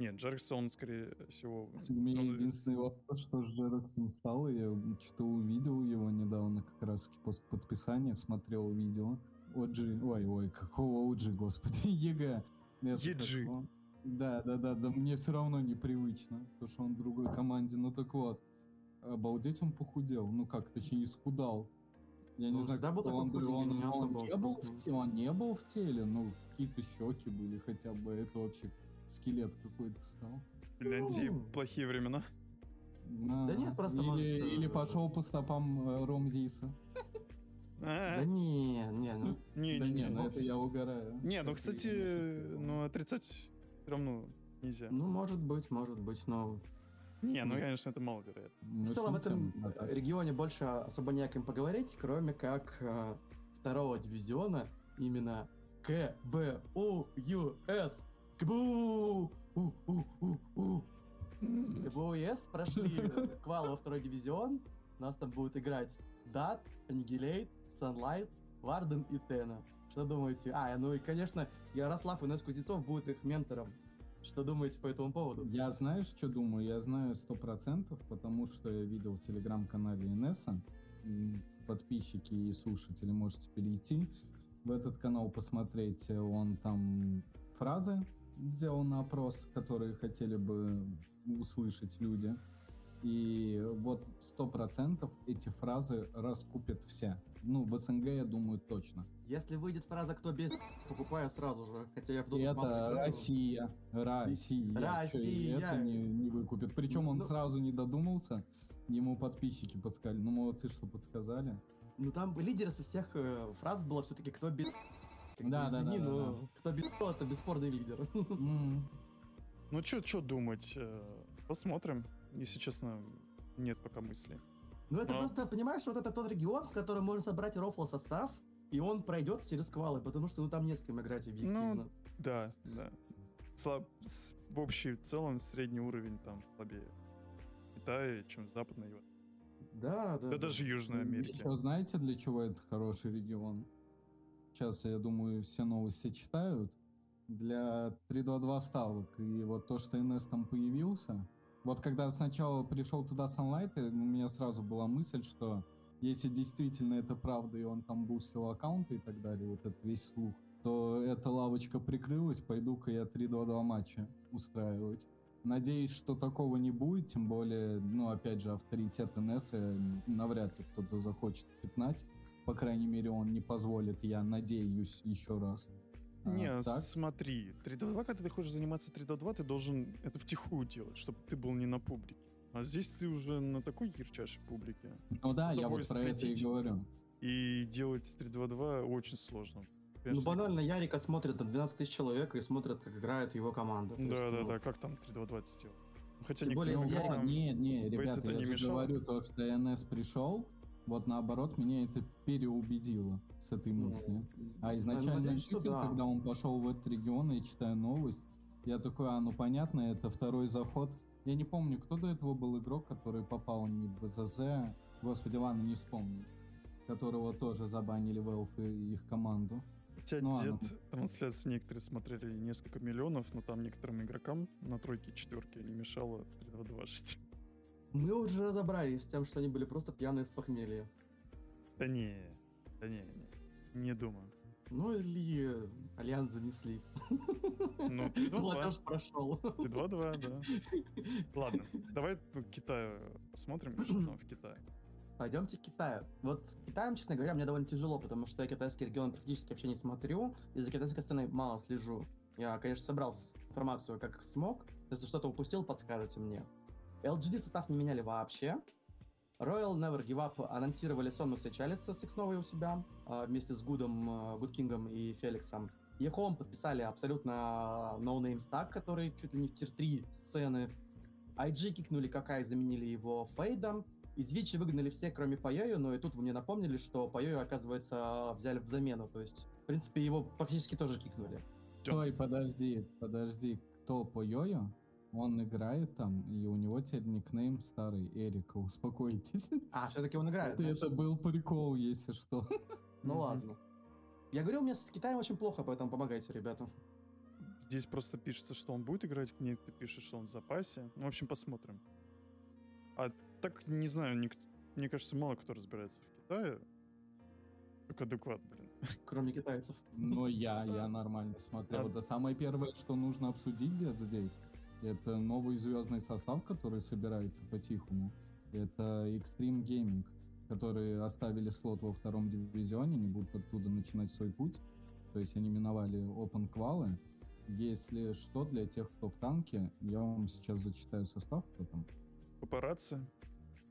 Нет, Джеркса, он, скорее всего... У меня он- единственный вопрос, что с Джерексом стало, я что-то увидел его недавно, как раз таки после подписания, смотрел видео. OG, ой, ой, какого OG, господи, EG. Он? Да, да, да, да, мне все равно непривычно, потому что он в другой команде. Ну так вот, обалдеть он похудел, ну как, точнее, исхудал. Я не Ну, знаю, всегда был он, он, не он не был в крупный. те- он не был в теле, ну какие-то щеки были хотя бы, это вообще скелет какой-то стал. Финляндии Ну. плохие времена. Да нет, просто или, может, э, или пошел по стопам э, Ромзиса. А, Да не, не, ну, Не, да не, ну ну, это я угораю. Не, ну, кстати, шучу. ну, отрицать все равно нельзя. ну, может быть, может быть, но Не, ну, ну, конечно, это маловероятно. В целом в этом регионе больше особо не о ком поговорить, кроме как э, второго дивизиона, именно К, Б, У, Ю, С. КБУ! У, у, у, у. КБУ и С прошли квал во второй дивизион. У нас там будут играть Дат, Annihilate, Sunlight, Варден и Тена. Что думаете? А, ну и, конечно, Ярослав и Нес Кузнецов будут их ментором. Что думаете по этому поводу? Я знаешь, что думаю? Я знаю сто процентов, потому что я видел в телеграм-канале Инесса. Подписчики и слушатели можете перейти в этот канал, посмотреть. Он там фразы сделал на опрос, которые хотели бы услышать люди. И вот сто процентов эти фразы раскупят все. Ну, в СНГ, я думаю, точно. Если выйдет фраза «Кто без...», покупаю сразу же. Хотя я мало это. Россия, Россия. Россия. Это не, не выкупит. Причем он Ну- сразу не додумался. Ему подписчики подсказали. Ну, молодцы, что подсказали. Ну там лидеры со всех э, фраз было все-таки «Кто без...». Как бы, Да, да, извини, да, да, но да. «Кто без...» это бесспорный лидер. М, Ну, что что думать? Э, Посмотрим. Если честно, нет пока мысли. Ну это Ну. просто, понимаешь, вот это тот регион, в котором можно собрать рофла состав, и он пройдет через квалы, потому что ну там не с кем играть объективно. Да, да. Слаб... В общем и целом средний уровень там слабее. в Китае, чем в Западной Европе. Да, да. Да да. даже Южной Америке. Ещё знаете, для чего это хороший регион? Сейчас, я думаю, все новости читают. Для 3-2-2 ставок. И вот то, что НС там появился. Вот когда сначала пришел туда Sunlight, у меня сразу была мысль, что если действительно это правда, и он там бустил аккаунты и так далее, вот этот весь слух, то эта лавочка прикрылась, пойду-ка я 3-2-2 матча устраивать. Надеюсь, что такого не будет, тем более, ну, опять же, авторитет НС навряд ли кто-то захочет пятнать. По крайней мере, он не позволит, я надеюсь, еще раз. А, Не, так? смотри, 3-2-2, когда ты хочешь заниматься 3-2-2, ты должен это втихую делать, чтобы ты был не на публике. А здесь ты уже на такой ярчайшей публике. Ну да, я вот про это и говорю. И делать 3-2-2 очень сложно. Ну Конечно, банально, Ярика смотрят там 12 тысяч человек и смотрят, как играет его команда. То есть, Да, да, ну, да, как там 3-2-2 это сделать? Ну, Хотя Тем более, Ну, Ярик- вот, игрокам не, не, Бейт ребята, я не же мешало? говорю то, что НС пришел, вот наоборот, меня это переубедило с этой ну, мысли. А ну, изначально надеюсь, что мысль, да. когда он пошел в этот регион, я читаю новость, я такой, а, ну понятно, это второй заход. Я не помню, кто до этого был игрок, который попал не в БЗЗ, господи, ладно, не вспомню, которого тоже забанили Valve и их команду. Хотя Ну дед ладно. трансляции некоторые смотрели несколько миллионов, но там некоторым игрокам на тройке и четверке не мешало 3-2-2 жить. Мы уже разобрались с тем, что они были просто пьяные с похмелья. Да не, да не, не, не думаю. Ну или Альянс занесли. Ну, 3-2-2. Платеж прошел. 3-2-2, да. Ладно, давай к Китаю посмотрим, что там в Китае. Пойдемте к Китаю. Вот с Китаем, честно говоря, мне довольно тяжело, потому что я китайский регион практически вообще не смотрю, и за китайской сценой мало слежу. Я, конечно, собрал информацию как смог. Если что-то упустил, подскажете мне. LGD состав не меняли вообще. Royal Never Give Up анонсировали Somnus'а и Chalice'а с xNova'ой у себя, а, вместе с Гудом, а, Гудкингом и Феликсом. EHOME подписали абсолютно no-name stack, который чуть ли не в tier-3 сцены. IG кикнули Какай, заменили его Фейдом. Из Вичи выгнали все, кроме Пайою, но и тут вы мне напомнили, что Пайою, оказывается, взяли в замену. То есть, в принципе, его практически тоже кикнули. Стой, подожди, подожди, кто по Йо-Йо? Он играет там, и у него теперь никнейм старый, Эрика, успокойтесь. А, все-таки он играет. Это, значит. это был прикол, если что. Ну ладно. Я говорю, у меня с Китаем очень плохо, поэтому помогайте, ребята. Здесь просто пишется, что он будет играть, мне ты пишешь, что он в запасе. Ну, в общем, посмотрим. А так, не знаю, ник- мне кажется, мало кто разбирается в Китае. Только адекват, блин. Кроме китайцев. Но я, я нормально смотрел. А- Это самое первое, что нужно обсудить где-то здесь. Это новый звездный состав, который собирается по-тихому. Это Extreme Gaming, которые оставили слот во втором дивизионе, не будут оттуда начинать свой путь. То есть они миновали Open квалы. Если что, для тех, кто в танке, я вам сейчас зачитаю состав, кто там. Папарацци,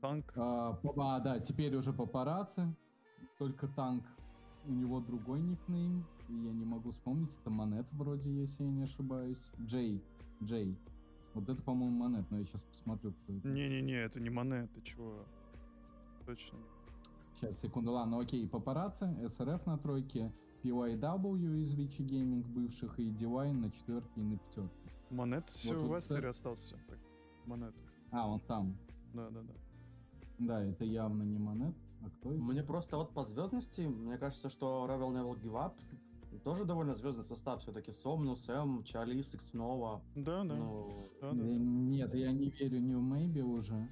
танк. А, а, да, теперь уже папарацци, только танк. У него другой никнейм, я не могу вспомнить, это Монет вроде, если я не ошибаюсь. Джей, Джей. Вот это, по-моему, Монет, но я сейчас посмотрю, кто это. Не-не-не, это не Монет, ты чего? Точно. Сейчас, секунду, ладно, окей, папарацци, СРФ на тройке, PYW из Вичи Gaming бывших и Divine на четверке и на пятерке. Монет все вот в это- Эстере остался. Так, Монет. А, он там. Да, да, да. Да, это явно не Монет. А кто это? Мне просто вот по звездности, мне кажется, что Rebel Never Give Up тоже довольно звездный состав. Все-таки Сомну, Сэм, Чалис, Икснова. Да, да. Ну, да, да. Нет, я не верю ни в Мэйби уже.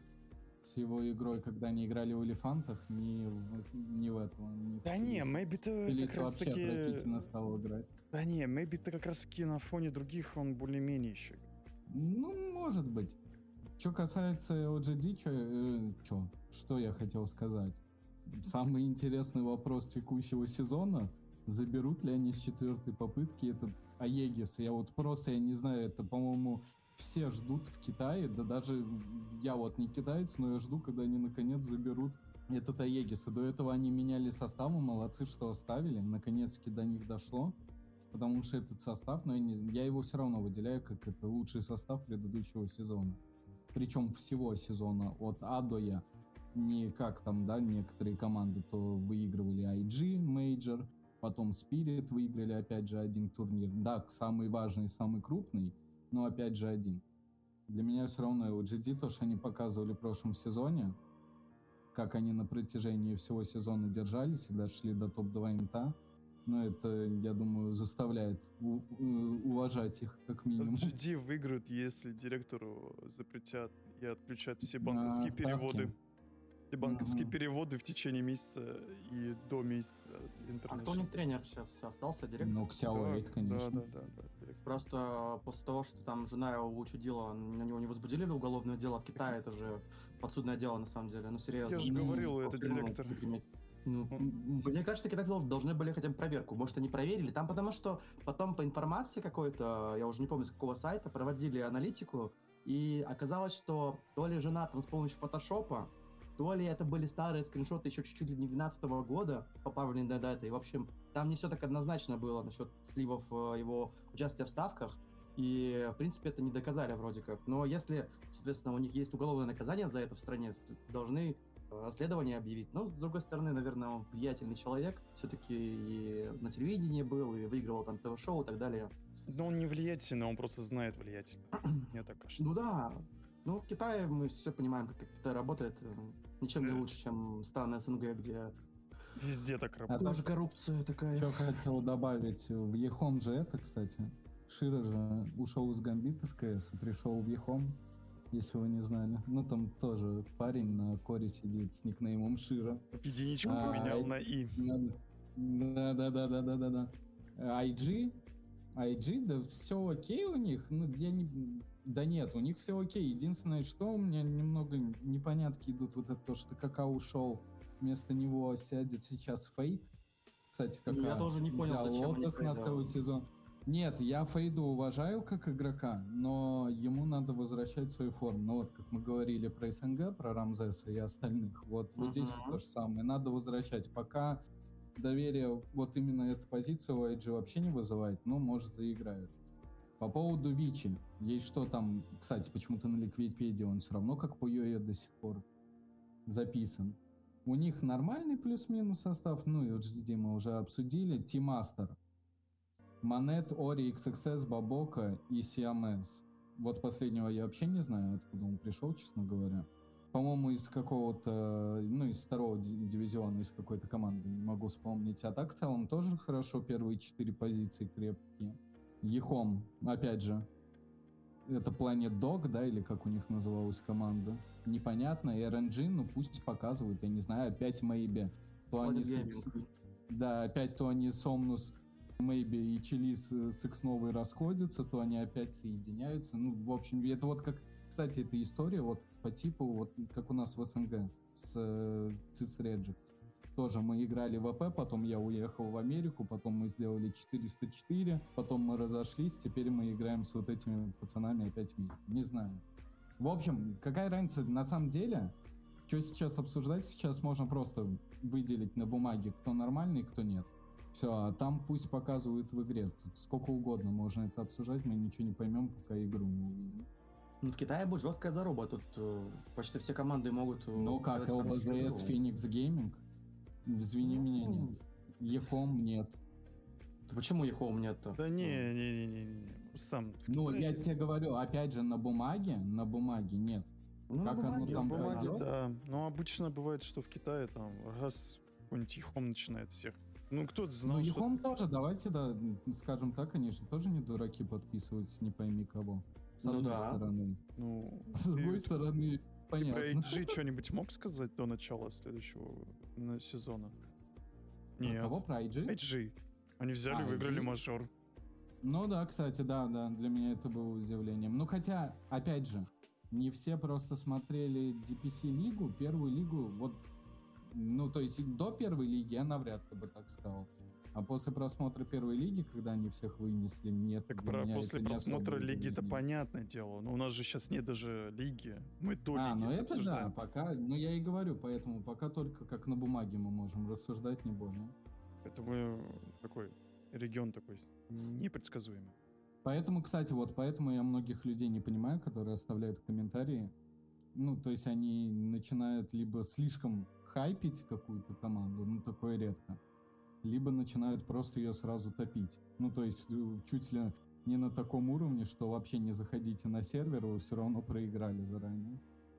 С его игрой, когда они играли в Элефантах, ни в, ни в этого. Ни в Да не, Фелис как раз таки... отвратительно стал играть. Да не, Maybe-то как раз таки на фоне других он более-менее еще. Ну, может быть. Что касается LGD, чё, э, чё, что я хотел сказать? Самый интересный вопрос текущего сезона, заберут ли они с четвертой попытки этот Аегис. Я вот просто, я не знаю, это, по-моему, все ждут в Китае, да даже я вот не китаец, но я жду, когда они наконец заберут этот Аегис. И до этого они меняли составы, молодцы, что оставили, наконец-таки до них дошло. Потому что этот состав, но я, не- я его все равно выделяю как это лучший состав предыдущего сезона. Причем всего сезона от А до Я. Не как там, да, некоторые команды то выигрывали IG Major, потом Spirit выиграли опять же один турнир. Да, самый важный, самый крупный, но опять же один. Для меня все равно LGD, то, что они показывали в прошлом сезоне, как они на протяжении всего сезона держались и дошли до топ-2 инта, ну, это, я думаю, заставляет у- уважать их как минимум. LGD выиграют, если директору запретят и отключат все банковские А, ставки. Все банковские Мгм. переводы в течение месяца и до месяца а кто у них тренер сейчас остался, директор? Ну, Xiao Wei, конечно. Да, да, да, да. Просто после того, что там жена его учудила, на него не возбудили ли уголовное дело в Китае, это же подсудное дело на самом деле, ну серьезно. Я же говорил, это директор. Ну, мне кажется, китайцы дол- должны были хотя бы проверку. Может, они проверили. Там потому что потом по информации какой-то, я уже не помню с какого сайта, проводили аналитику, и оказалось, что то ли жена там с помощью фотошопа, то ли это были старые скриншоты еще чуть-чуть ли не 12 года, поправленные до даты. И, в общем, там не все так однозначно было насчет сливов э, его участия в ставках. И, в принципе, это не доказали вроде как. Но если, соответственно, у них есть уголовное наказание за это в стране, должны э, расследование объявить. Но, с другой стороны, наверное, он влиятельный человек. Все-таки и на телевидении был, и выигрывал там ТВ-шоу и так далее. Но он не влиятельный, он просто знает влиятельно. Мне так кажется. Ну да. Ну, в Китае мы все понимаем, как Китай работает. Ничем не лучше, чем страны СНГ, где Везде так А работает. тоже коррупция такая. Что хотел добавить, в Ехом же это, кстати, Шира же ушел из Гамбит из КС пришел в Ехом, если вы не знали. Ну, там тоже парень на коре сидит с никнеймом Шира. Единичку А, поменял на И. Да, да, да, да, да, да, да. IG, IG, да, все окей у них. Ну, я не. Да нет, у них все окей. Единственное, что у меня немного непонятки идут, вот это то, что Какао ушел, вместо него сядет сейчас Фейт. Кстати, Ну, какая я тоже не понял, взял зачем отдых на целый сезон. Нет, я Фейду уважаю как игрока, но ему надо возвращать свою форму. Ну вот, как мы говорили про СНГ, про Рамзеса и остальных, вот, вот здесь Мгм. то же самое. Надо возвращать. Пока доверие вот именно эта позиция у IG вообще не вызывает, но может заиграют. По поводу Вичи, есть что там, кстати, почему-то на Ликвидпедии он все равно как по Йое до сих пор записан. У них нормальный плюс-минус состав, ну и HDD мы уже обсудили. T-Master, Монет, Ори, XXS, Бабока и CMS. Вот последнего я вообще не знаю, откуда он пришел, честно говоря. По-моему, из какого-то, ну, из второго ди- дивизиона, из какой-то команды, не могу вспомнить. А так, в целом, тоже хорошо, первые четыре позиции крепкие. Ехом, опять же, это Planet Dog, да, или как у них называлась команда. Непонятно, и RNG, ну, пусть показывают, я не знаю, опять Maybe. То они с- да, опять то они Сомнус, Мэйби и Челис э, с X новой расходятся, то они опять соединяются. Ну, в общем, это вот как, кстати, эта история вот по типу, вот как у нас в СНГ с э, Cis Reject. Тоже мы играли в АП, потом я уехал в Америку, потом мы сделали 404, потом мы разошлись, теперь мы играем с вот этими пацанами опять вместе. Не знаю. В общем, какая разница на самом деле? Что сейчас обсуждать? Сейчас можно просто выделить на бумаге, кто нормальный, кто нет. Все, а там пусть показывают в игре. Тут сколько угодно можно это обсуждать, мы ничего не поймем, пока игру не увидим. Ну, в Китае будет жесткая заруба. Тут э, почти все команды могут... э, Ну как, ЛБЗС. Phoenix Gaming? Извини Ну, меня, нет. Ехом нет. Почему home нет-то? Да не, не, не, не, не. Там в Ну, я тебе говорю, опять же, на бумаге, на бумаге нет. Ну, на как оно бумаге, На там да. бумаге, да. Но обычно бывает, что в Китае там раз какой-нибудь ихом начинает всех. Ну, кто-то знал, Ну, что... Ехом тоже, давайте, да, скажем так, они же тоже не дураки подписываются, не пойми кого. С Ну одной да. стороны. Ну, С другой ты- стороны, Ты про понятно. HG что-нибудь мог сказать до начала следующего сезона? Про Нет. Кого про IG? HG. Они взяли, А, выиграли IG? мажор. Ну да, кстати, да, да, для меня это было удивлением. Ну хотя, опять же, не все просто смотрели DPC-лигу, первую лигу, вот, ну то есть до первой лиги я навряд ли бы так сказал. А после просмотра первой лиги, когда они всех вынесли, нет. Так про после просмотра лиги это понятное дело. Но у нас же сейчас нет даже лиги. Мы до А, лиги ну это обсуждаем. да, пока, ну я и говорю, поэтому пока только как на бумаге мы можем рассуждать не больно. Это мы такой регион такой непредсказуемый. Поэтому, кстати, вот поэтому я многих людей не понимаю, которые оставляют комментарии. Ну, то есть они начинают либо слишком хайпить какую-то команду, ну, такое редко, либо начинают просто ее сразу топить. Ну, то есть э, чуть ли не на таком уровне, что вообще не заходите на сервер, вы все равно проиграли заранее.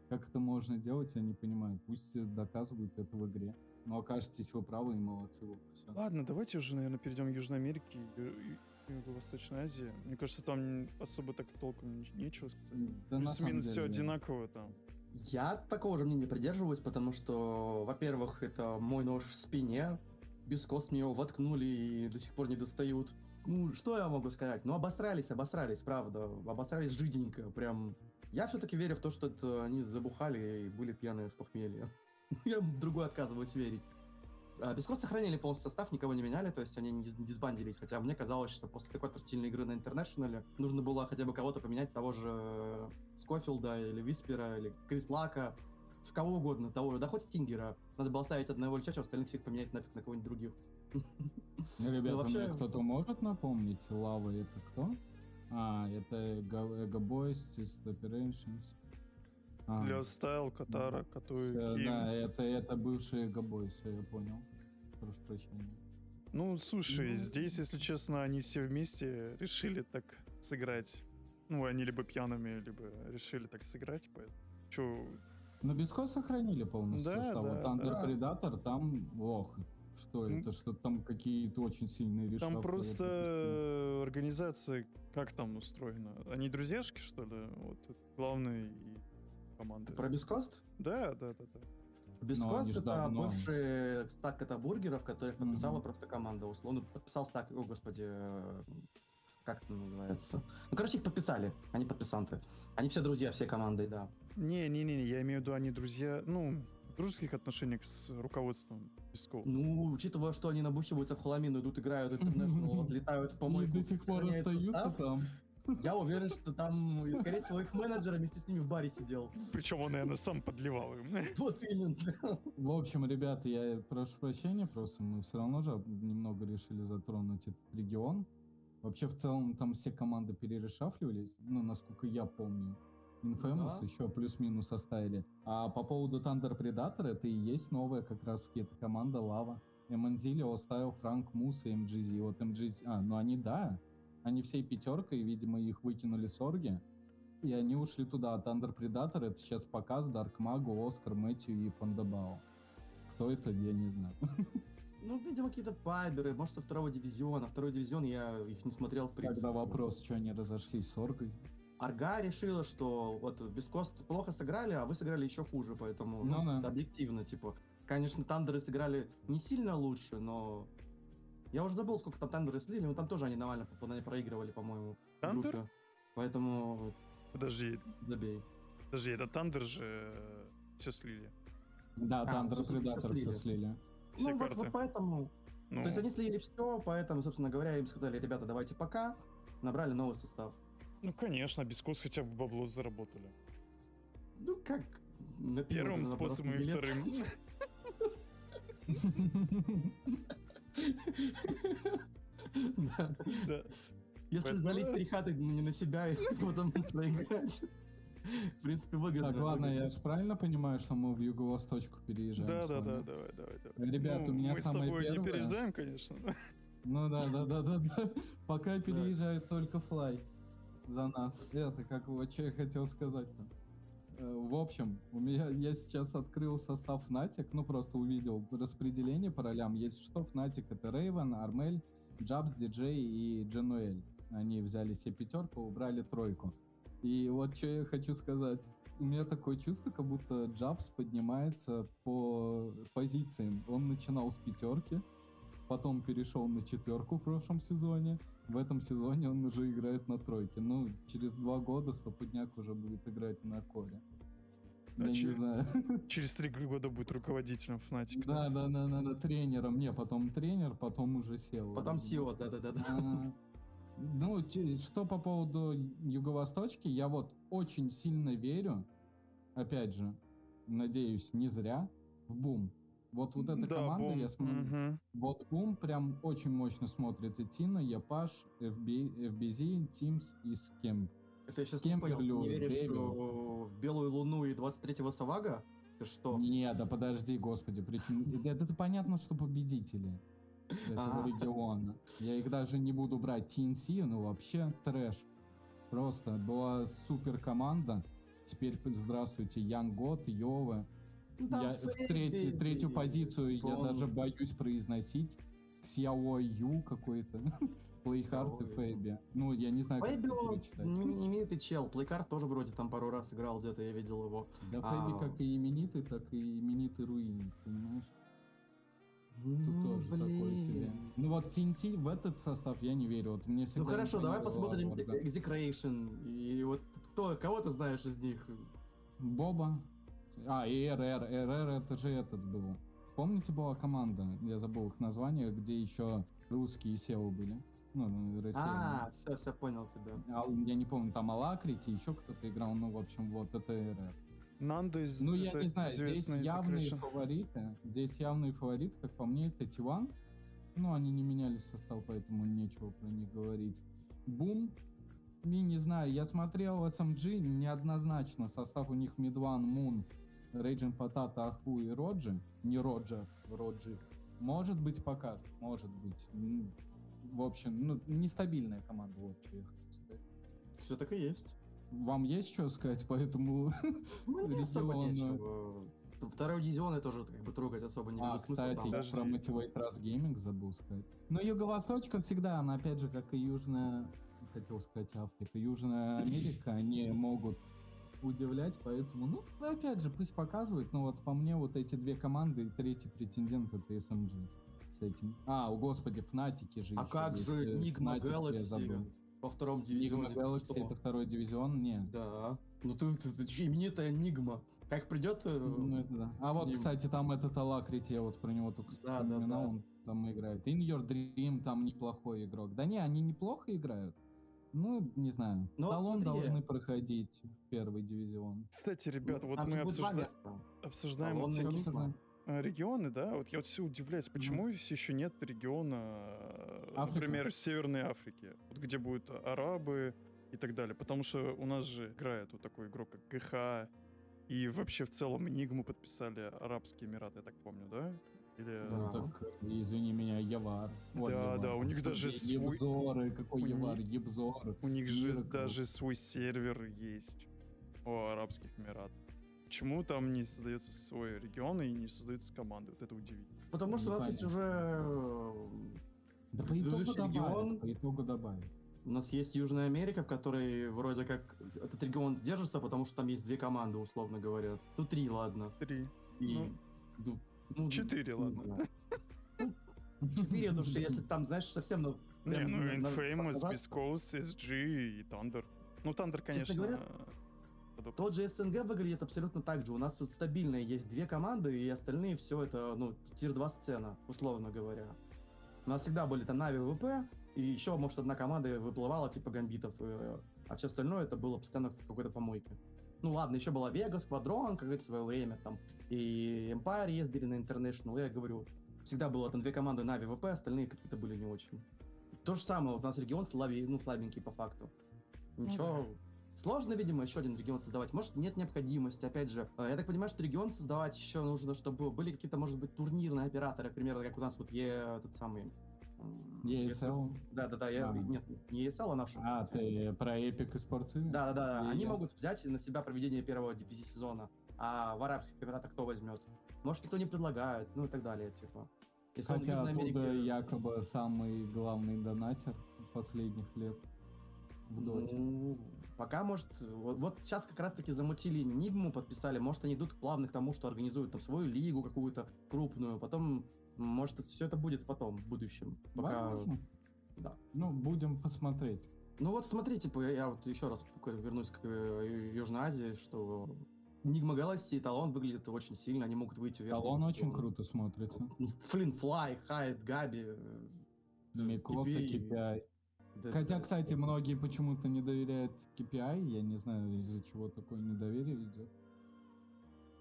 Как это можно делать, я не понимаю. Пусть э, доказывают это в игре. Но окажетесь вы правы и молодцы. Вот, всё. Ладно, давайте уже, наверное, перейдем к Южной Америке и Юго-Восточной Азии. Мне кажется, там особо так толком не- нечего сказать. Да Плюс-минус все да. одинаково там. Я такого же мнения придерживаюсь, потому что, во-первых, это мой нож в спине. Без кост мне его воткнули и до сих пор не достают. Ну, что я могу сказать? Ну, обосрались, обосрались, правда. Обосрались жиденько, прям. Я все-таки верю в то, что это они забухали и были пьяные с похмелья. Я другой отказываюсь верить. А, Без кост сохранили полностью состав, никого не меняли, то есть они не дис- не дисбандились. Хотя мне казалось, что после такой отвратительной игры на Интернешнале нужно было хотя бы кого-то поменять, того же Скофилда или Виспера или Крислака, в кого угодно, того, да хоть Стингера. Надо было оставить одного Ильича, остальных всех поменять нафиг на кого-нибудь других. Ребята, вообще- мне кто-то может напомнить, Лава это кто? А, это Boys, Twisted Operations. А, Для Стайл, Катара, Катуи, да, это, это бывшие Ego Boys, я понял. Прошу прощения. Ну, слушай, Ну. здесь, если честно, они все вместе решили так сыграть. Ну, они либо пьяными, либо решили так сыграть, поэтому... Чё, Но без кос сохранили полностью Да, состав. да, вот Thunder да. Predator, там, ох, что М. это, что там какие-то очень сильные решения. там просто э, организация как там устроена? Они друзьяшки, что ли? Вот это главный и команда. Про Бескост? Да, да, да, да. Бескост это давно. бывший стак это бургеров, которых подписала Мгм. просто команда условно. Подписал стак, о господи, э, как это называется? Ну, короче, их подписали, они подписанты. Они все друзья, все команды, да. Не-не-не, я имею в виду, они друзья, ну, в дружеских отношениях с руководством Пескова. Ну, учитывая, что они набухиваются в хламину, идут, играют International, отлетают в И помойку, до сих пор остаются там. Я уверен, что там, скорее всего, их менеджер вместе с ними в баре сидел. Причем он, наверное, сам подливал им. Вот именно. В общем, ребята, я прошу прощения, просто мы все равно же немного решили затронуть этот регион. Вообще, в целом, там все команды перерешафливались, ну, насколько я помню. Infamous Да. еще плюс-минус оставили. А по поводу Thunder Predator, это и есть новая как раз эта команда Лава. Эманзили оставил Франк Мус и MGZ. Вот MGZ... А, ну они, да, они всей пятеркой, видимо, их выкинули с Орги. И они ушли туда. А Thunder Predator это сейчас показ Дарк Магу, Оскар, Мэтью и Пандабао. Кто это, я не знаю. Ну, видимо, какие-то пайберы, может, со второго дивизиона. Второй дивизион я их не смотрел, в принципе. Тогда вопрос, что они разошлись с Оргой. Арга решила, что вот без кост плохо сыграли, а вы сыграли еще хуже, поэтому Ну ну, да. объективно, типа. Конечно, Thunder'ы сыграли не сильно лучше, но я уже забыл, сколько там Thunder'ы слили, но там тоже они нормально проигрывали, по-моему. в Thunder? группе. Поэтому Подожди, забей. подожди, это Thunder же все слили. Да, А, Thunder всё слили, всё Predator все слили. слили. Все ну, вот, карты. вот поэтому. Ну, То есть они слили все, поэтому, собственно говоря, им сказали, ребята, давайте пока. Набрали новый состав. Ну, конечно, без кос хотя бы бабло заработали. Ну, как? на Первым способом и вторым. Да. Если залить три хаты не на себя и потом проиграть. В принципе, выгодно. Так, ладно, я же правильно понимаю, что мы в юго-восточку переезжаем Да, да, да, давай, давай, давай. Ребят, Ну, у меня мы с самое тобой не первое- переждаем, конечно. Ну да, да, да, да, да. Пока переезжает только Флай за нас. Это как вот что я хотел сказать-то. Э, В общем, у меня я сейчас открыл состав Fnatic, ну просто увидел распределение по ролям. Есть что Fnatic это Рейвен, Армель, Джабс, Диджей и Джануэль. Они взяли себе пятерку, убрали тройку. И вот что я хочу сказать. У меня такое чувство, как будто Джабс поднимается по позициям. Он начинал с пятерки, потом перешел на четверку в прошлом сезоне. В этом сезоне он уже играет на тройке. Ну, через два года Стопудняк уже будет играть на коре. А Я не че- знаю. Через три года будет руководителем Fnatic. Да, да, да, да, да, тренером. Не, потом тренер, потом уже сел. Потом SEO, да-да-да. А, Ну, что по поводу Юго-Восточки, я вот очень сильно верю, опять же, надеюсь, не зря, в бум. Вот, вот эта Да, команда, бум. я смотрю, Мгм. вот бум прям очень мощно смотрится. Тина, Япаш, FB, FBZ, Teams и Скем. Это я сейчас С кем не понял, не веришь Дэвил? в Белую Луну и 23-го Савага? Ты что? Не, да подожди, господи, причем- это, это понятно, что победители этого А. региона. Я их даже не буду брать. TNC, ну вообще трэш. Просто была супер команда. Теперь здравствуйте, Ян Гот, Йова. Ну, там Я в Фейби, третий- третью позицию типа я он- даже боюсь произносить. Ксяо Ю какой-то. Плейхард и. Фейби. Ну, я не знаю, как Фейби, это он не- именитый чел. Плейкард тоже вроде там пару раз играл где-то, я видел его. Да А. Фейби как и именитый, так и именитый руин, понимаешь? Тут Ну, тоже такое себе. блин. Ну вот TNT в этот состав я не верю. Вот мне Ну всегда хорошо, давай посмотрим. Execration. И вот кто, кого ты знаешь из них? Боба. А, и РР. РР это же этот был. Помните, была команда, я забыл их название, где еще русские SEO были? Ну, россияне. А, все, все, понял тебя. А, я не помню, там Алакрити, еще кто-то играл, ну, в общем, вот, это РР. Нандо из Ну, я не знаю, здесь явные Execration. фавориты. Здесь явные фавориты, как по мне, это Тиван. Ну, они не меняли состав, поэтому нечего про них говорить. Бум. Я не знаю, я смотрел SMG, неоднозначно. Состав у них Мидван, Мун, Рейджин Патата, Аху и Роджи. Не Роджер, Роджи. Может быть, покажет, может быть. В общем, ну, нестабильная команда, вот что я хочу сказать. Все так и есть. Вам есть что сказать по этому Ну, не особо Регион, нечего. Второй дивизион я тоже как бы трогать особо не А, вижу смысла. кстати, я Подожди. про Motivate Trust Gaming забыл сказать. Но Юго-Восточка всегда, она опять же, как и Южная, хотел сказать Африка, Южная Америка, они могут удивлять, поэтому, ну, опять же, пусть показывают, но вот по мне вот эти две команды, и третий претендент это SMG с этим. А, о господи, Фнатики же А как есть, же э, Fnatic я Galaxy во втором дивизионе? ты Galaxy это второй дивизион? Нет. Да. Ну ты, ты, ты чё, именитая Enigma. Как придет... э, Ну, это да. А вот, Ним. кстати, там этот Алакрити, я вот про него только Да, да, вспоминал, да. он там играет. In Your Dream там неплохой игрок. Да не, они неплохо играют. Ну, не знаю. Ну, Талон смотри. должны проходить в первый дивизион. Кстати, ребят, ну, вот мы обсужда- обсуждаем Талон вот всякие обсуждаем. э, регионы, да? Вот я вот все удивляюсь, почему еще нет региона, э, Африка. например, Северной Африки, вот где будут арабы и так далее. Потому что у нас же играет вот такой игрок, как ГХ, и вообще в целом Энигму подписали Арабские Эмираты, я так помню, да? Или... Да. Ну, так, извини меня, Явар. Ой, Да, Явар, да, у них господи, даже свой- Ебзоры, какой у них- Явар, Ебзор. У них же Miracle. даже свой сервер есть у Арабских Эмиратов. Почему там не создается свой регион и не создается команда? Вот это удивительно. Потому что у нас есть уже... Да по итогу добавят, регион. по итогу добавят. У нас есть Южная Америка, в которой вроде как этот регион держится, потому что там есть две команды, условно говоря. Ну, три, ладно. Три. И... Ну, ну, ну, четыре, ладно. знаю. Четыре души, если там, знаешь, совсем... Ну, Не, ну Infamous. Beast Coast, SG и Thunder. Ну, Thunder, конечно, говоря, Тот же СНГ выглядит абсолютно так же. У нас тут стабильные есть две команды, и остальные все это, ну, tier-2 сцена, условно говоря. У нас всегда были там Na'Vi, VP, и еще, может, одна команда выплывала, типа Gambit'ов, э, а все остальное это было постоянно в какой-то помойке. Ну ладно, еще была Vega Squadron, как говорится, в свое время, там, и Empire ездили на International, я говорю, всегда было там две команды Нави ВП, остальные какие-то были не очень. То же самое, вот у нас регион слабее, ну, слабенький по факту. Ничего, Сложно, видимо, еще один регион создавать. Может, нет необходимости. Опять же, э, я так понимаю, что регион создавать еще нужно, чтобы были какие-то, может быть, турнирные операторы, к примеру, как у нас вот е, этот самый ESL? Да-да-да, я... А. Нет, не ESL, а нашу. А, ты про Эпик и спортивный? Да-да-да, Я- они я- могут взять на себя проведение первого DPC сезона, а в арабских эмиратах кто возьмет? Может, никто не предлагает, ну и так далее, типа. Если Хотя оттуда Америке- якобы самый главный донатер последних лет в доте. Ну, пока, может, вот, вот сейчас как раз-таки замутили Нигму, подписали, может, они идут плавно к тому, что организуют там свою лигу какую-то крупную, потом, может, все это будет потом, в будущем. Пока... Возможно. да. Ну, будем посмотреть. Ну вот смотри, типа, я, вот еще раз вернусь к э, Южной Азии, что Нигма Галакси и Талон выглядят очень сильно, они могут выйти вверх. Талон очень круто смотрится. Флин Флай, Хайд, Габи. э, Микота, KPI. Да, Хотя, да, кстати, да. многие почему-то не доверяют KPI. Я не знаю, из-за чего такое недоверие идет.